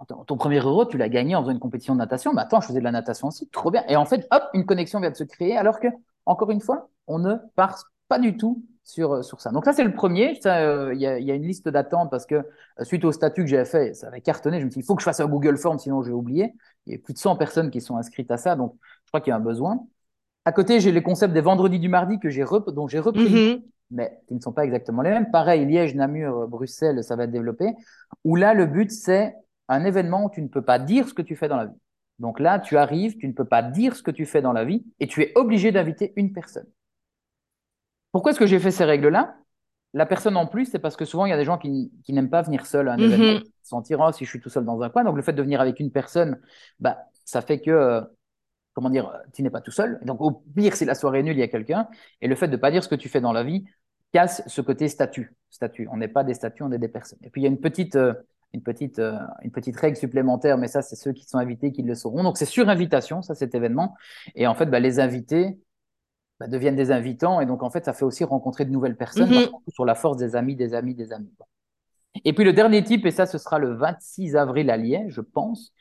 S2: Attends, ton premier euro, tu l'as gagné en faisant une compétition de natation. Mais attends, je faisais de la natation aussi, trop bien. Et en fait, hop, une connexion vient de se créer, alors que, encore une fois, on ne part pas du tout sur, sur ça. Donc ça, c'est le premier. Euh, il y, a, y, a, une liste d'attente parce que euh, suite au statut que j'avais fait, ça avait cartonné. Je me suis dit, il faut que je fasse un Google Form, sinon j'ai oublié. Il y a plus de 100 personnes qui sont inscrites à ça, donc je crois qu'il y a un besoin. À côté, j'ai les concepts des vendredis du mardi que j'ai dont j'ai repris mm-hmm mais qui ne sont pas exactement les mêmes. Pareil, Liège, Namur, Bruxelles, ça va être développé. Où là, le but, c'est un événement où tu ne peux pas dire ce que tu fais dans la vie. Donc là, tu arrives, tu ne peux pas dire ce que tu fais dans la vie et tu es obligé d'inviter une personne. Pourquoi est-ce que j'ai fait ces règles-là? La personne en plus, c'est parce que souvent, il y a des gens qui, n'aiment pas venir seul à un événement, mm-hmm. sentir oh, si je suis tout seul dans un coin. Donc le fait de venir avec une personne, bah, ça fait que euh, comment dire, tu n'es pas tout seul. Donc, au pire, si la soirée est nulle, il y a quelqu'un. Et le fait de ne pas dire ce que tu fais dans la vie, casse ce côté statut. statut. On n'est pas des statuts, on est des personnes. Et puis il y a une petite, euh, une petite, euh, une petite règle supplémentaire, mais ça, c'est ceux qui sont invités qui le sauront. Donc c'est sur invitation, ça, cet événement. Et en fait, bah, les invités bah, deviennent des invitants. Et donc en fait, ça fait aussi rencontrer de nouvelles personnes mm-hmm. sur la force des amis, des amis, des amis. Et puis le dernier type, et ça, ce sera le 26 avril à Liège, je pense.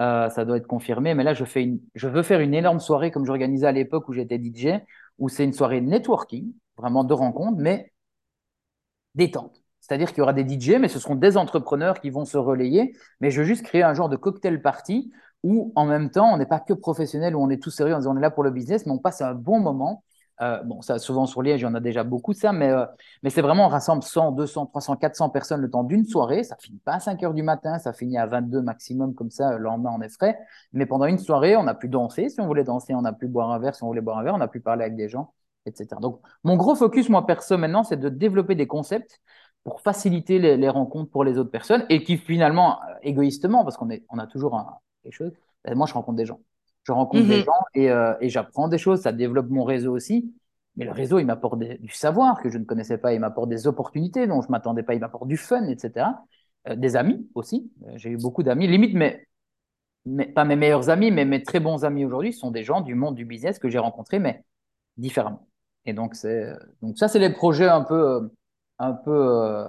S2: Euh, ça doit être confirmé. Mais là, je, fais une, je veux faire une énorme soirée comme j'organisais à l'époque où j'étais DJ, où c'est une soirée networking vraiment de rencontres, mais détente. C'est-à-dire qu'il y aura des DJ, mais ce seront des entrepreneurs qui vont se relayer. Mais je veux juste créer un genre de cocktail party où, en même temps, on n'est pas que professionnel, où on est tout sérieux, on est là pour le business, mais on passe un bon moment. Euh, bon, ça, souvent sur Liège, il y en a déjà beaucoup, ça, mais, euh, mais c'est vraiment, on rassemble 100, 200, 300, 400 personnes le temps d'une soirée. Ça finit pas à 5 heures du matin, ça finit à 22 maximum, comme ça, le lendemain, on est frais. Mais pendant une soirée, on a pu danser si on voulait danser, on a pu boire un verre si on voulait boire un verre, on a pu parler avec des gens etc. Donc, mon gros focus, moi, perso, maintenant, c'est de développer des concepts pour faciliter les, rencontres pour les autres personnes et qui, finalement, euh, égoïstement, parce qu'on on a toujours un, quelque chose, ben, moi, je rencontre des gens. Je rencontre des mhm. gens et, euh, et j'apprends des choses, ça développe mon réseau aussi. Mais le réseau, il m'apporte du savoir que je ne connaissais pas, il m'apporte des opportunités dont je ne m'attendais pas, il m'apporte du fun, etc. Euh, des amis aussi. J'ai eu beaucoup d'amis, limite, mais, mais, pas mes meilleurs amis, mais mes très bons amis aujourd'hui sont des gens du monde du business que j'ai rencontrés, mais différemment. Et donc, donc ça, c'est les projets un peu, un peu, euh,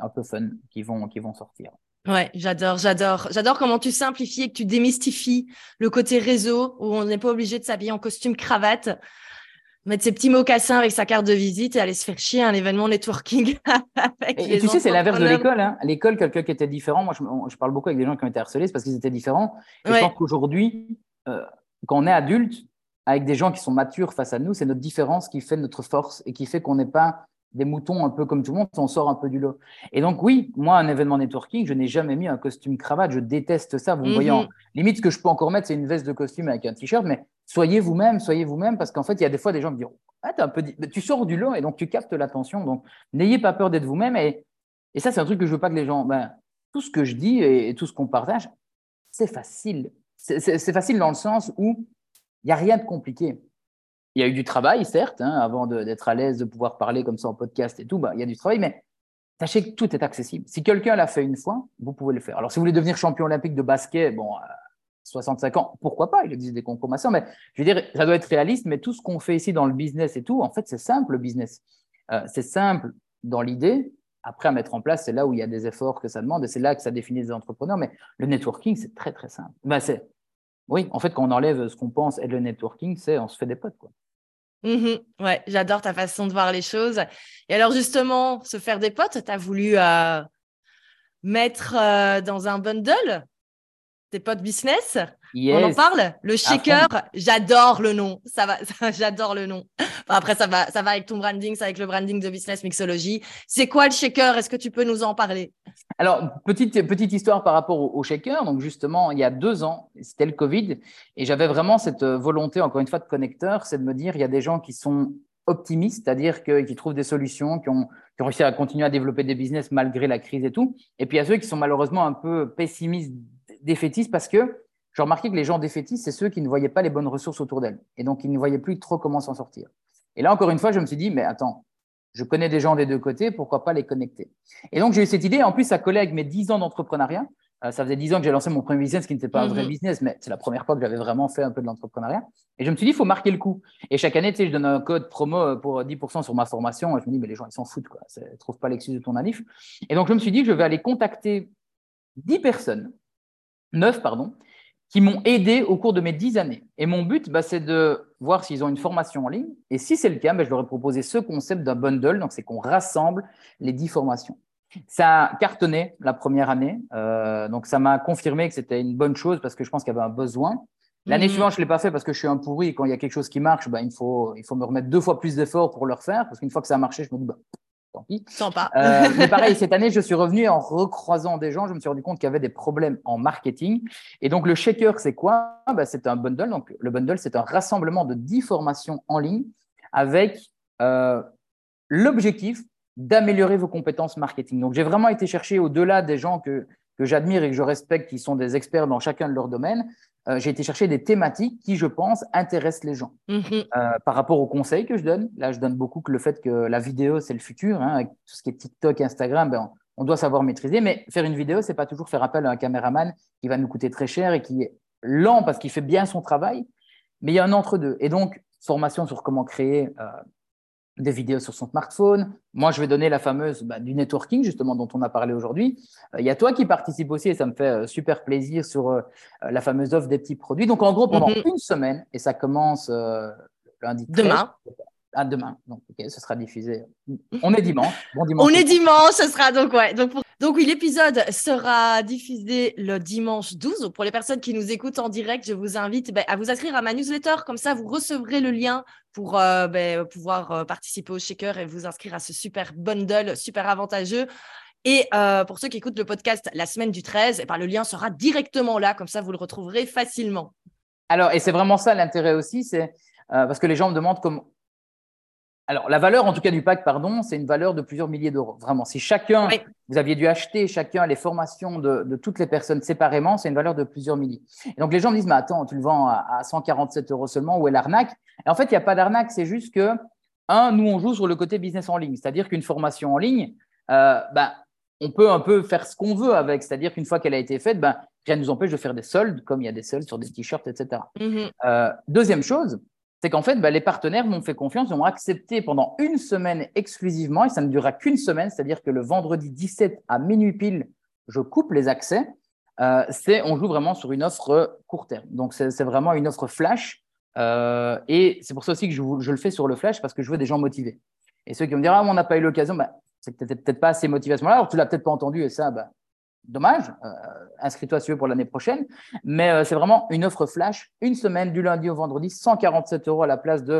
S2: un peu fun qui vont, qui vont sortir.
S1: Ouais, j'adore, j'adore. J'adore comment tu simplifies et que tu démystifies le côté réseau où on n'est pas obligé de s'habiller en costume cravate, mettre ses petits mocassins avec sa carte de visite et aller se faire chier à un événement networking.
S2: et, tu sais, c'est l'inverse de l'école. Hein. L'école, quelqu'un qui était différent. Moi, je, parle beaucoup avec des gens qui ont été harcelés parce qu'ils étaient différents. Et je pense qu'aujourd'hui, euh, quand on est adulte, avec des gens qui sont matures face à nous, c'est notre différence qui fait notre force et qui fait qu'on n'est pas des moutons un peu comme tout le monde, on sort un peu du lot. Et donc oui, moi, un événement networking, je n'ai jamais mis un costume cravate, je déteste ça. Vous voyez, mhm. limite, ce que je peux encore mettre, c'est une veste de costume avec un t-shirt, mais soyez vous-même, soyez vous-même, parce qu'en fait, il y a des fois des gens qui disent, ah, un peu... tu sors du lot et donc tu captes l'attention, donc n'ayez pas peur d'être vous-même. Et, et ça, c'est un truc que je veux pas que les gens... Ben, tout ce que je dis et tout ce qu'on partage, c'est facile. C'est facile dans le sens où il n'y a rien de compliqué. Il y a eu du travail, certes, hein, avant d'être à l'aise de pouvoir parler comme ça en podcast et tout. Bah, il y a du travail, mais sachez que tout est accessible. Si quelqu'un l'a fait une fois, vous pouvez le faire. Alors, si vous voulez devenir champion olympique de basket, bon, 65 ans, pourquoi pas? Il existe des concours mais je veux dire, ça doit être réaliste. Mais tout ce qu'on fait ici dans le business et tout, en fait, c'est simple le business. Euh, c'est simple dans l'idée. Après, à mettre en place, c'est là où il y a des efforts que ça demande et c'est là que ça définit des entrepreneurs. Mais le networking, c'est très, très simple. Ben, c'est oui, en fait, quand on enlève ce qu'on pense être le networking, c'est on se fait des potes. Quoi.
S1: Mmh ouais, j'adore ta façon de voir les choses. Et alors, justement, se faire des potes, tu as voulu euh, mettre euh, dans un bundle? Tes potes business on en parle? Le shaker, j'adore le nom. Ça va, j'adore le nom. après, ça va, ça va avec ton branding, ça avec le branding de Business Mixology. C'est quoi le shaker? Est-ce que tu peux nous en parler?
S2: Alors, petite, petite histoire par rapport au, shaker. Donc, justement, il y a deux ans, c'était le Covid, et j'avais vraiment cette volonté, encore une fois, de connecteur, c'est de me dire, il y a des gens qui sont optimistes, c'est-à-dire qui trouvent des solutions, qui ont, qui ont réussi à continuer à développer des business malgré la crise et tout. Et puis il y a ceux qui sont malheureusement un peu pessimistes, défaitistes, parce que j'ai remarqué que les gens défaitistes, c'est ceux qui ne voyaient pas les bonnes ressources autour d'elles. Et donc, ils ne voyaient plus trop comment s'en sortir. Et là, encore une fois, je me suis dit, mais attends, je connais des gens des deux côtés, pourquoi pas les connecter? Et donc, j'ai eu cette idée. En plus, ça avec mes 10 ans d'entrepreneuriat. Euh, ça faisait 10 ans que j'ai lancé mon premier business, qui n'était pas un vrai mhm. business, mais c'est la première fois que j'avais vraiment fait un peu de l'entrepreneuriat. Et je me suis dit, il faut marquer le coup. Et chaque année, tu sais, je donne un code promo euh, pour 10% sur ma formation. Et je me dis, mais les gens, ils s'en foutent, quoi. Ils trouvent pas l'excuse de ton anif. Et donc, je me suis dit, je vais aller contacter 10 personnes, 9, pardon, qui m'ont aidé au cours de mes dix années. Et mon but, bah, c'est de voir s'ils ont une formation en ligne. Et si c'est le cas, bah, je leur ai proposé ce concept d'un bundle. Donc, c'est qu'on rassemble les dix formations. Ça a cartonné la première année. Euh, donc, ça m'a confirmé que c'était une bonne chose parce que je pense qu'il y avait un besoin. L'année mhm. suivante, je ne l'ai pas fait parce que je suis un pourri. quand il y a quelque chose qui marche, bah, il, faut, il faut me remettre deux fois plus d'efforts pour le refaire. Parce qu'une fois que ça a marché, je me dis, bah, tant pis.
S1: Sympa.
S2: Euh, mais pareil, cette année, je suis revenu en recroisant des gens, je me suis rendu compte qu'il y avait des problèmes en marketing. Et donc, le shaker, c'est quoi? Bah, C'est un bundle. Donc, le bundle, c'est un rassemblement de 10 formations en ligne avec euh, l'objectif d'améliorer vos compétences marketing. Donc, j'ai vraiment été chercher au-delà des gens que, que j'admire et que je respecte, qui sont des experts dans chacun de leurs domaines, euh, j'ai été chercher des thématiques qui, je pense, intéressent les gens. Mhm. Euh, par rapport aux conseils que je donne, là, je donne beaucoup que le fait que la vidéo, c'est le futur, hein, avec tout ce qui est TikTok, Instagram, ben, on, doit savoir maîtriser. Mais faire une vidéo, c'est pas toujours faire appel à un caméraman qui va nous coûter très cher et qui est lent parce qu'il fait bien son travail. Mais il y a un entre-deux. Et donc, formation sur comment créer euh, des vidéos sur son smartphone. Moi, je vais donner la fameuse bah, du networking, justement, dont on a parlé aujourd'hui. Euh, il y a toi qui participe aussi, et ça me fait euh, super plaisir, sur euh, la fameuse offre des petits produits. Donc, en gros, pendant mhm. une semaine, et ça commence lundi.
S1: Demain.
S2: Ah, demain. Donc, ok, ce sera diffusé. On est dimanche. Bon dimanche.
S1: On est dimanche, ce sera donc, ouais. Donc, donc oui, l'épisode sera diffusé le dimanche 12. pour les personnes qui nous écoutent en direct, je vous invite ben, à vous inscrire à ma newsletter. Comme ça, vous recevrez le lien pour euh, ben, pouvoir euh, participer au shaker et vous inscrire à ce super bundle, super avantageux. Et euh, pour ceux qui écoutent le podcast la semaine du 13, et eh ben, le lien sera directement là. Comme ça, vous le retrouverez facilement.
S2: Alors, et c'est vraiment ça l'intérêt aussi, c'est parce que les gens me demandent comment, alors, la valeur, en tout cas du pack, pardon, c'est une valeur de plusieurs milliers d'euros. Vraiment, si chacun, vous aviez dû acheter chacun les formations de, toutes les personnes séparément, c'est une valeur de plusieurs milliers. Et donc, les gens me disent, mais attends, tu le vends à, 147 euros seulement, où est l'arnaque? Et en fait, il n'y a pas d'arnaque, c'est juste que, un, nous, on joue sur le côté business en ligne. C'est-à-dire qu'une formation en ligne, euh, ben, on peut un peu faire ce qu'on veut avec. C'est-à-dire qu'une fois qu'elle a été faite, ben, rien ne nous empêche de faire des soldes, comme il y a des soldes sur des t-shirts, etc. Mm-hmm. Euh, deuxième chose, c'est qu'en fait, bah, les partenaires m'ont fait confiance, ils ont accepté pendant une semaine exclusivement, et ça ne durera qu'une semaine, c'est-à-dire que le vendredi 17 à minuit pile, je coupe les accès. Euh, c'est, on joue vraiment sur une offre court terme. Donc, c'est vraiment une offre flash. Euh, et c'est pour ça aussi que je, le fais sur le flash, parce que je veux des gens motivés. Et ceux qui vont me dire, ah, on n'a pas eu l'occasion, bah, c'est peut-être pas assez motivé à ce moment-là. Alors, tu l'as peut-être pas entendu, et ça, bah, dommage, euh, inscris-toi sur pour l'année prochaine. Mais euh, c'est vraiment une offre flash, une semaine du lundi au vendredi, 147 euros à la place de,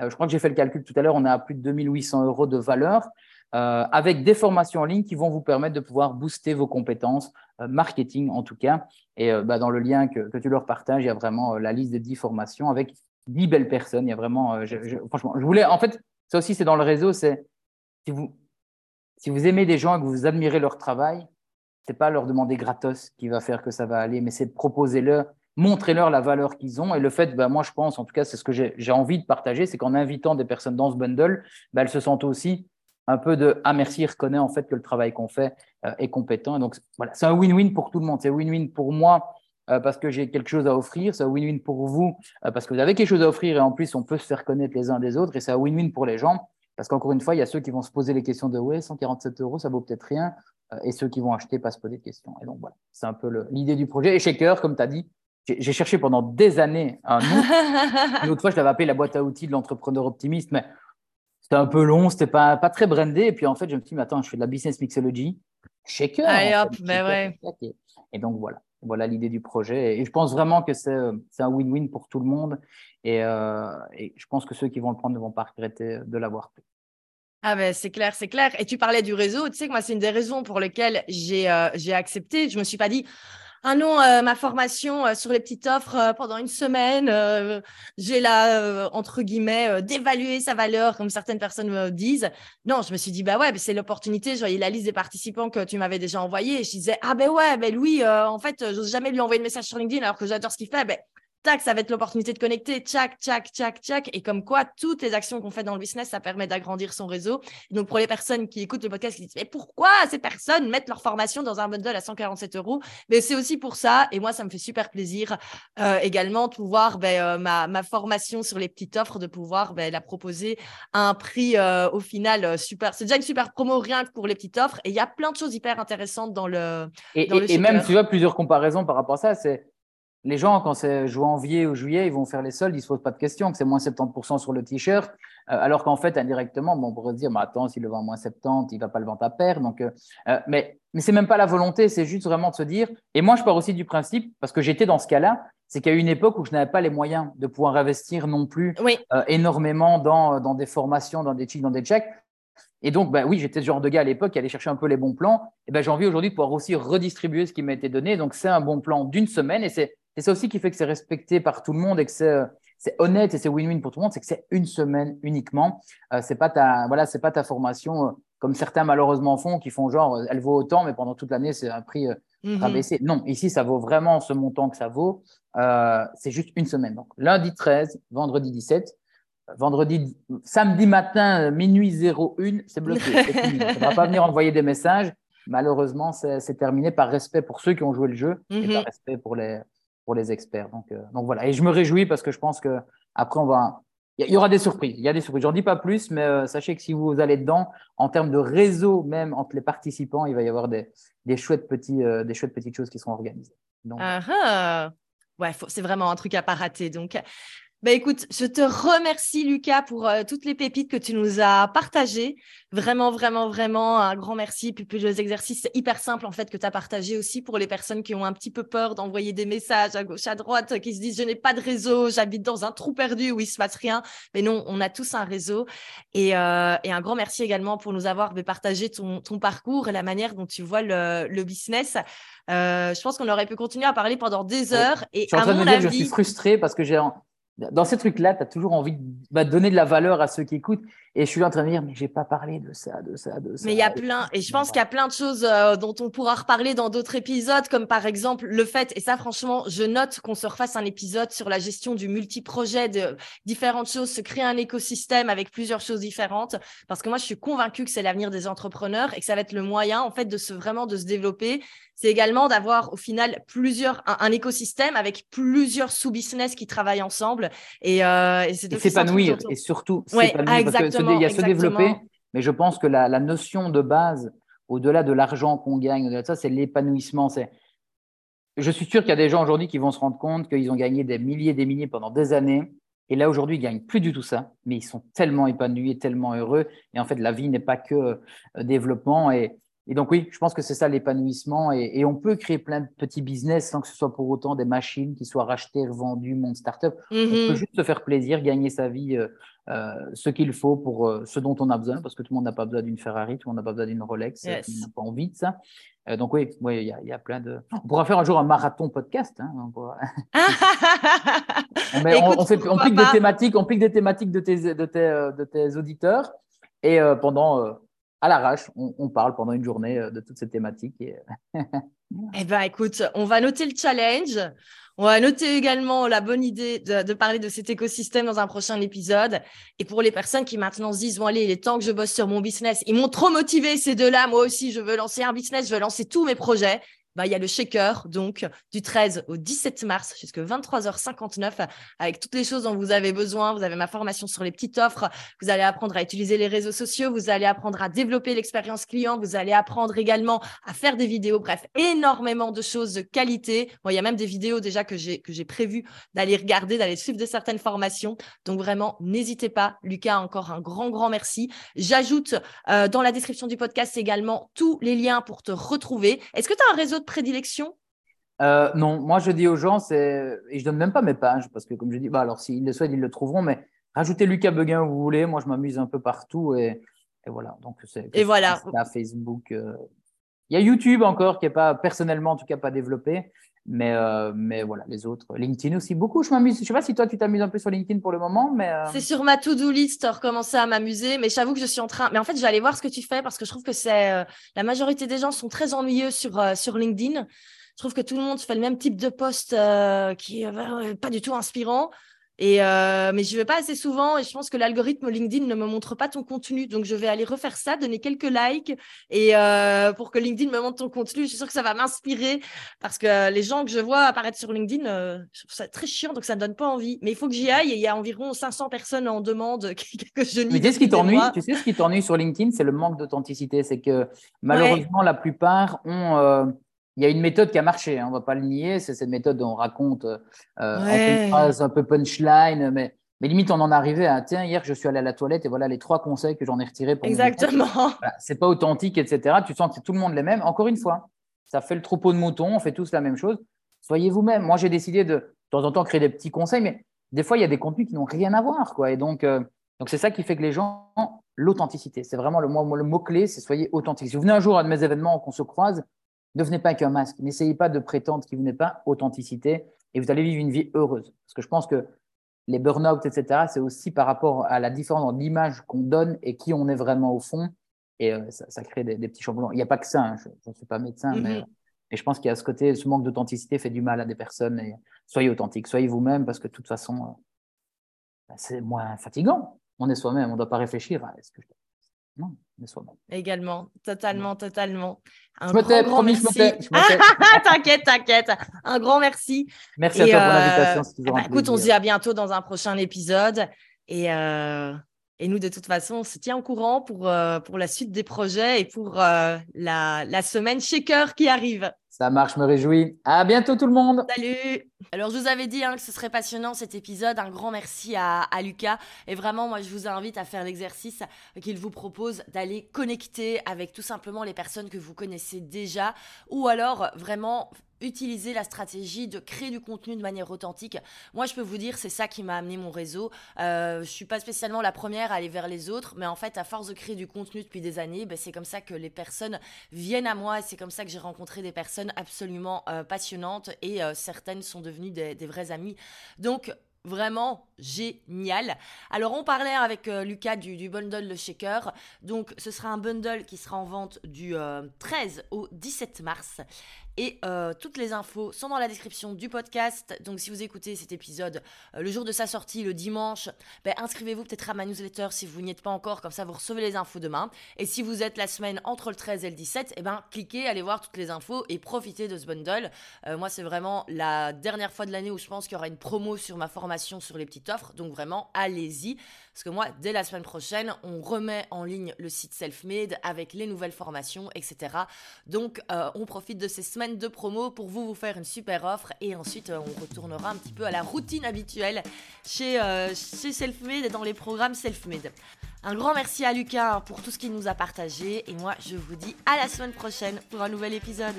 S2: euh, je crois que j'ai fait le calcul tout à l'heure, on est à plus de 2800 euros de valeur, avec des formations en ligne qui vont vous permettre de pouvoir booster vos compétences, marketing en tout cas. Et bah, dans le lien que, tu leur partages, il y a vraiment la liste de 10 formations avec 10 belles personnes. Il y a vraiment, franchement, je voulais, en fait, ça aussi c'est dans le réseau, c'est si vous, si vous aimez des gens et que vous admirez leur travail, c'est pas leur demander gratos qui va faire que ça va aller, mais c'est de proposer leur, montrer leur la valeur qu'ils ont. Et le fait, ben, moi, je pense, en tout cas, c'est ce que j'ai envie de partager, c'est qu'en invitant des personnes dans ce bundle, ben, elles se sentent aussi un peu de ah merci, reconnaît en fait que le travail qu'on fait euh, est compétent. Et donc voilà, c'est un win-win pour tout le monde. C'est win-win pour moi euh, parce que j'ai quelque chose à offrir, c'est un win-win pour vous euh, parce que vous avez quelque chose à offrir et en plus on peut se faire connaître les uns des autres et c'est un win-win pour les gens parce qu'encore une fois, il y a ceux qui vont se poser les questions de ouais, 147 euros, ça vaut peut-être rien. Euh, et ceux qui vont acheter pas se poser de questions. Et donc voilà, c'est un peu l'idée du projet. Et Shaker, comme tu as dit, j'ai cherché pendant des années un nom. Une autre fois, je l'avais appelé la boîte à outils de l'entrepreneur optimiste, mais c'était un peu long, c'était pas, pas très brandé. Et puis en fait, je me suis dit, mais attends, je fais de la business mixology. Shaker.
S1: Allez hop, mais ouais.
S2: Et donc voilà, voilà l'idée du projet. Et je pense vraiment que c'est un win-win pour tout le monde. Et, euh, et, je pense que ceux qui vont le prendre ne vont pas regretter de l'avoir pris.
S1: Ah ben c'est clair, c'est clair. Et tu parlais du réseau. Tu sais que moi, c'est une des raisons pour lesquelles j'ai euh, accepté. Je me suis pas dit, ah non, euh, ma formation euh, sur les petites offres euh, pendant une semaine, j'ai là, entre guillemets, d'évaluer sa valeur, comme certaines personnes me disent. Non, je me suis dit, bah ouais, c'est l'opportunité. Je voyais la liste des participants que tu m'avais déjà envoyé et je disais, ah ben ouais, ben Louis, en fait, j'ose jamais lui envoyer de message sur LinkedIn alors que j'adore ce qu'il fait. Ben, tac, ça va être l'opportunité de connecter, tchac, tchac, tchac, tchac. Et comme quoi, toutes les actions qu'on fait dans le business, ça permet d'agrandir son réseau. donc, pour les personnes qui écoutent le podcast, qui disent, mais pourquoi ces personnes mettent leur formation dans un bundle à 147 euros? Mais c'est aussi pour ça. Et moi, ça me fait super plaisir euh, également de pouvoir ben, euh, ma, ma, formation sur les petites offres, de pouvoir ben, la proposer à un prix euh, au final super. C'est déjà une super promo rien que pour les petites offres. Et il y a plein de choses hyper intéressantes dans le.
S2: Et,
S1: dans
S2: et, et même, tu vois, plusieurs comparaisons par rapport à ça. C'est les gens, quand c'est janvier ou juillet, ils vont faire les soldes, ils ne se posent pas de questions, que c'est moins 70% sur le t-shirt, euh, alors qu'en fait, indirectement, bon, on pourrait se dire, mais attends, s'il le vend moins 70, il ne va pas le vendre à perte. Donc, euh, euh, mais mais ce n'est même pas la volonté, c'est juste vraiment de se dire, et moi, je pars aussi du principe, parce que j'étais dans ce cas-là, c'est qu'il y a eu une époque où je n'avais pas les moyens de pouvoir investir non plus énormément dans, dans des formations, dans des checks, dans des checks. Et donc, bah, oui, j'étais ce genre de gars à l'époque qui allait chercher un peu les bons plans. Et ben, j'ai envie aujourd'hui de pouvoir aussi redistribuer ce qui m'a été donné. Donc, c'est un bon plan d'une semaine et c'est et c'est aussi qui fait que c'est respecté par tout le monde et que c'est, honnête et c'est win-win pour tout le monde, c'est que c'est une semaine uniquement. Euh, c'est pas ta, voilà, c'est pas ta formation euh, comme certains malheureusement font, qui font genre, euh, elle vaut autant, mais pendant toute l'année, c'est un prix mm-hmm. rabaissé. Non, ici, ça vaut vraiment ce montant que ça vaut. c'est juste une semaine. Donc, lundi 13, vendredi 17. Vendredi, samedi matin, minuit 01, c'est bloqué. Ça ne va pas venir envoyer des messages. Malheureusement, c'est terminé par respect pour ceux qui ont joué le jeu et par mm-hmm. respect pour les, pour les experts. Donc, euh, donc voilà. Et je me réjouis parce que je pense que après on va. Il y, aura des surprises. Il y a des surprises. J'en dis pas plus, mais euh, sachez que si vous allez dedans, en termes de réseau même entre les participants, il va y avoir des, des chouettes petits, euh, des chouettes petites choses qui seront organisées.
S1: Donc, ah, ah. Ouais, c'est vraiment un truc à pas rater. Donc, bah écoute, je te remercie Lucas pour euh, toutes les pépites que tu nous as partagées. Vraiment, vraiment, vraiment un grand merci. Puis plus les exercices hyper simples en fait que tu as partagé aussi pour les personnes qui ont un petit peu peur d'envoyer des messages à gauche, à droite, qui se disent je n'ai pas de réseau, j'habite dans un trou perdu où il se passe rien. Mais non, on a tous un réseau. Et, euh, et un grand merci également pour nous avoir partagé ton, ton, parcours et la manière dont tu vois le, le business. Euh, je pense qu'on aurait pu continuer à parler pendant des heures. Et
S2: je suis en train de me dire, je suis frustré parce que j'ai dans ces trucs-là, tu as toujours envie de bah, donner de la valeur à ceux qui écoutent. Et je suis en train de dire, mais j'ai pas parlé de ça, de ça, de ça.
S1: Mais il y a plein, et je pense qu'il y a plein de choses euh, dont on pourra reparler dans d'autres épisodes, comme par exemple le fait, et ça franchement, je note qu'on se refasse un épisode sur la gestion du multi-projet, de différentes choses, se créer un écosystème avec plusieurs choses différentes, parce que moi, je suis convaincue que c'est l'avenir des entrepreneurs et que ça va être le moyen, en fait, de se vraiment de se développer. C'est également d'avoir au final plusieurs, un, écosystème avec plusieurs sous-business qui travaillent ensemble et, euh, et c'est
S2: s'épanouir et surtout s'épanouir il y a se développer, mais je pense que la, notion de base, au-delà de l'argent qu'on gagne, au-delà de ça, c'est l'épanouissement. C'est je suis sûr qu'il y a des gens aujourd'hui qui vont se rendre compte qu'ils ont gagné des milliers, des milliers pendant des années. Et là, aujourd'hui, ils gagnent plus du tout ça, mais ils sont tellement épanouis, tellement heureux. Et en fait, la vie n'est pas que euh, développement. Et, et donc oui, je pense que c'est ça l'épanouissement et, on peut créer plein de petits business sans que ce soit pour autant des machines qui soient rachetées, revendues, monde startup. On peut mhm. juste se faire plaisir, gagner sa vie, euh, euh, ce qu'il faut pour euh, ce dont on a besoin, parce que tout le monde n'a pas besoin d'une Ferrari, tout le monde n'a pas besoin d'une Rolex, tout le monde n'a pas envie de ça. donc oui, oui, il y, a plein de. On pourra faire un jour un marathon podcast. Hein, on, on, fait, on pique des thématiques, on pique des thématiques de tes, de tes, de tes auditeurs et pendant à l'arrache, on, parle pendant une journée euh, de toutes ces thématiques. Et...
S1: eh bien, écoute, on va noter le challenge. On va noter également la bonne idée de, parler de cet écosystème dans un prochain épisode. Et pour les personnes qui maintenant se disent, bon allez, il est temps que je bosse sur mon business, ils m'ont trop motivé ces deux-là. Moi aussi, je veux lancer un business, je veux lancer tous mes projets. Bah, il y a le shaker, donc du 13 au 17 mars jusqu'à 23h59, avec toutes les choses dont vous avez besoin. Vous avez ma formation sur les petites offres. Vous allez apprendre à utiliser les réseaux sociaux. Vous allez apprendre à développer l'expérience client. Vous allez apprendre également à faire des vidéos. Bref, énormément de choses de qualité. il y a même des vidéos déjà que j'ai que j'ai prévu d'aller regarder, d'aller suivre de certaines formations. Donc vraiment, n'hésitez pas. Lucas, encore un grand, grand merci. J'ajoute euh, dans la description du podcast également tous les liens pour te retrouver. Est-ce que tu as un réseau de prédilection?
S2: Euh, Non, moi je dis aux gens, c'est et je donne même pas mes pages parce que comme je dis, bah alors s'ils le souhaitent, ils le trouveront, mais rajoutez Lucas Beguin où vous voulez. Moi je m'amuse un peu partout et, et voilà. Donc c'est
S1: et voilà
S2: Facebook. Euh, Il y a YouTube encore qui est pas personnellement en tout cas pas développé, mais, euh, mais voilà, les autres. LinkedIn aussi, beaucoup. Je m'amuse. Je sais pas si toi, tu t'amuses un peu sur LinkedIn pour le moment, mais. Euh,
S1: c'est sur ma to-do list, recommencer à m'amuser. Mais j'avoue que je suis en train. Mais en fait, j'allais voir ce que tu fais parce que je trouve que c'est. Euh, la majorité des gens sont très ennuyeux sur, sur LinkedIn. Je trouve que tout le monde fait le même type de post qui est pas du tout inspirant. Et euh, mais je vais pas assez souvent et je pense que l'algorithme LinkedIn ne me montre pas ton contenu. Donc, je vais aller refaire ça, donner quelques likes et euh, pour que LinkedIn me montre ton contenu. Je suis sûre que ça va m'inspirer parce que les gens que je vois apparaître sur LinkedIn, euh, je trouve ça très chiant, donc ça ne donne pas envie. Mais il faut que j'y aille et il y a environ 500 personnes en demande que je
S2: Mais tu sais ce qui t'ennuie? Tu sais ce qui t'ennuie sur LinkedIn, c'est le manque d'authenticité. C'est que malheureusement, la plupart ont il y a une méthode qui a marché, hein, on ne va pas le nier, c'est cette méthode dont on raconte euh, une phrase un peu punchline, mais, mais limite on en est arrivé à tiens, hier je suis allé à la toilette et voilà les trois conseils que j'en ai retirés pour
S1: Exactement.
S2: Voilà, c'est pas authentique, etc. Tu sens que c'est tout le monde les mêmes. Encore une fois, ça fait le troupeau de moutons, on fait tous la même chose. Soyez vous-même. Moi j'ai décidé de, de temps en temps créer des petits conseils, mais des fois il y a des contenus qui n'ont rien à voir. Quoi. Et donc, euh, donc c'est ça qui fait que les gens, l'authenticité, c'est vraiment le, le mot-clé, c'est soyez authentique. Si vous venez un jour à de mes événements qu'on se croise, ne venez pas avec un masque. N'essayez pas de prétendre qu'il vous n'est pas authenticité et vous allez vivre une vie heureuse. Parce que je pense que les burn-out, etc., c'est aussi par rapport à la différence dans l'image qu'on donne et qui on est vraiment au fond. Et euh, ça, crée des, petits changements. Il n'y a pas que ça, hein. je ne suis pas médecin, mm-hmm. mais, je pense qu'il y a ce côté, ce manque d'authenticité fait du mal à des personnes. Et soyez authentique, soyez vous-même, parce que de toute façon, euh, bah, c'est moins fatigant. On est soi-même, on ne doit pas réfléchir à ce que je non, soi-même.
S1: Également, totalement, totalement.
S2: Un je me tais, promis, je me tais.
S1: t'inquiète, t'inquiète. Un grand merci.
S2: Merci à toi pour l'invitation. Euh,
S1: bah, écoute, on se dit à bientôt dans un prochain épisode. Et, euh, et nous, de toute façon, on se tient au courant pour, euh, pour la suite des projets et pour la, la semaine shaker qui arrive.
S2: Ça marche, me réjouis. À bientôt tout le monde.
S1: Salut. Alors je vous avais dit hein, que ce serait passionnant cet épisode. Un grand merci à, Lucas. Et vraiment, moi je vous invite à faire l'exercice qu'il vous propose d'aller connecter avec tout simplement les personnes que vous connaissez déjà. Ou alors vraiment utiliser la stratégie de créer du contenu de manière authentique. Moi, je peux vous dire, c'est ça qui m'a amené mon réseau. Euh, je suis pas spécialement la première à aller vers les autres, mais en fait, à force de créer du contenu depuis des années, ben, c'est comme ça que les personnes viennent à moi et c'est comme ça que j'ai rencontré des personnes absolument euh, passionnantes et euh, certaines sont devenues des, vrais amis. Donc, vraiment génial. Alors on parlait avec euh, Lucas du, du, bundle Le Shaker. Donc ce sera un bundle qui sera en vente du 13 au 17 mars. Et euh, toutes les infos sont dans la description du podcast. Donc si vous écoutez cet épisode euh, le jour de sa sortie, le dimanche, ben, inscrivez-vous peut-être à ma newsletter si vous n'y êtes pas encore, comme ça vous recevez les infos demain. Et si vous êtes la semaine entre le 13 et le 17, eh ben, cliquez, allez voir toutes les infos et profitez de ce bundle. Euh, moi c'est vraiment la dernière fois de l'année où je pense qu'il y aura une promo sur ma formation sur les petites offres. Donc vraiment, allez-y. Parce que moi, dès la semaine prochaine, on remet en ligne le site Selfmade avec les nouvelles formations, etc. Donc, on profite de ces semaines de promo pour vous vous faire une super offre et ensuite euh, on retournera un petit peu à la routine habituelle chez, euh, chez Selfmade et dans les programmes Selfmade. Un grand merci à Lucas pour tout ce qu'il nous a partagé et moi je vous dis à la semaine prochaine pour un nouvel épisode.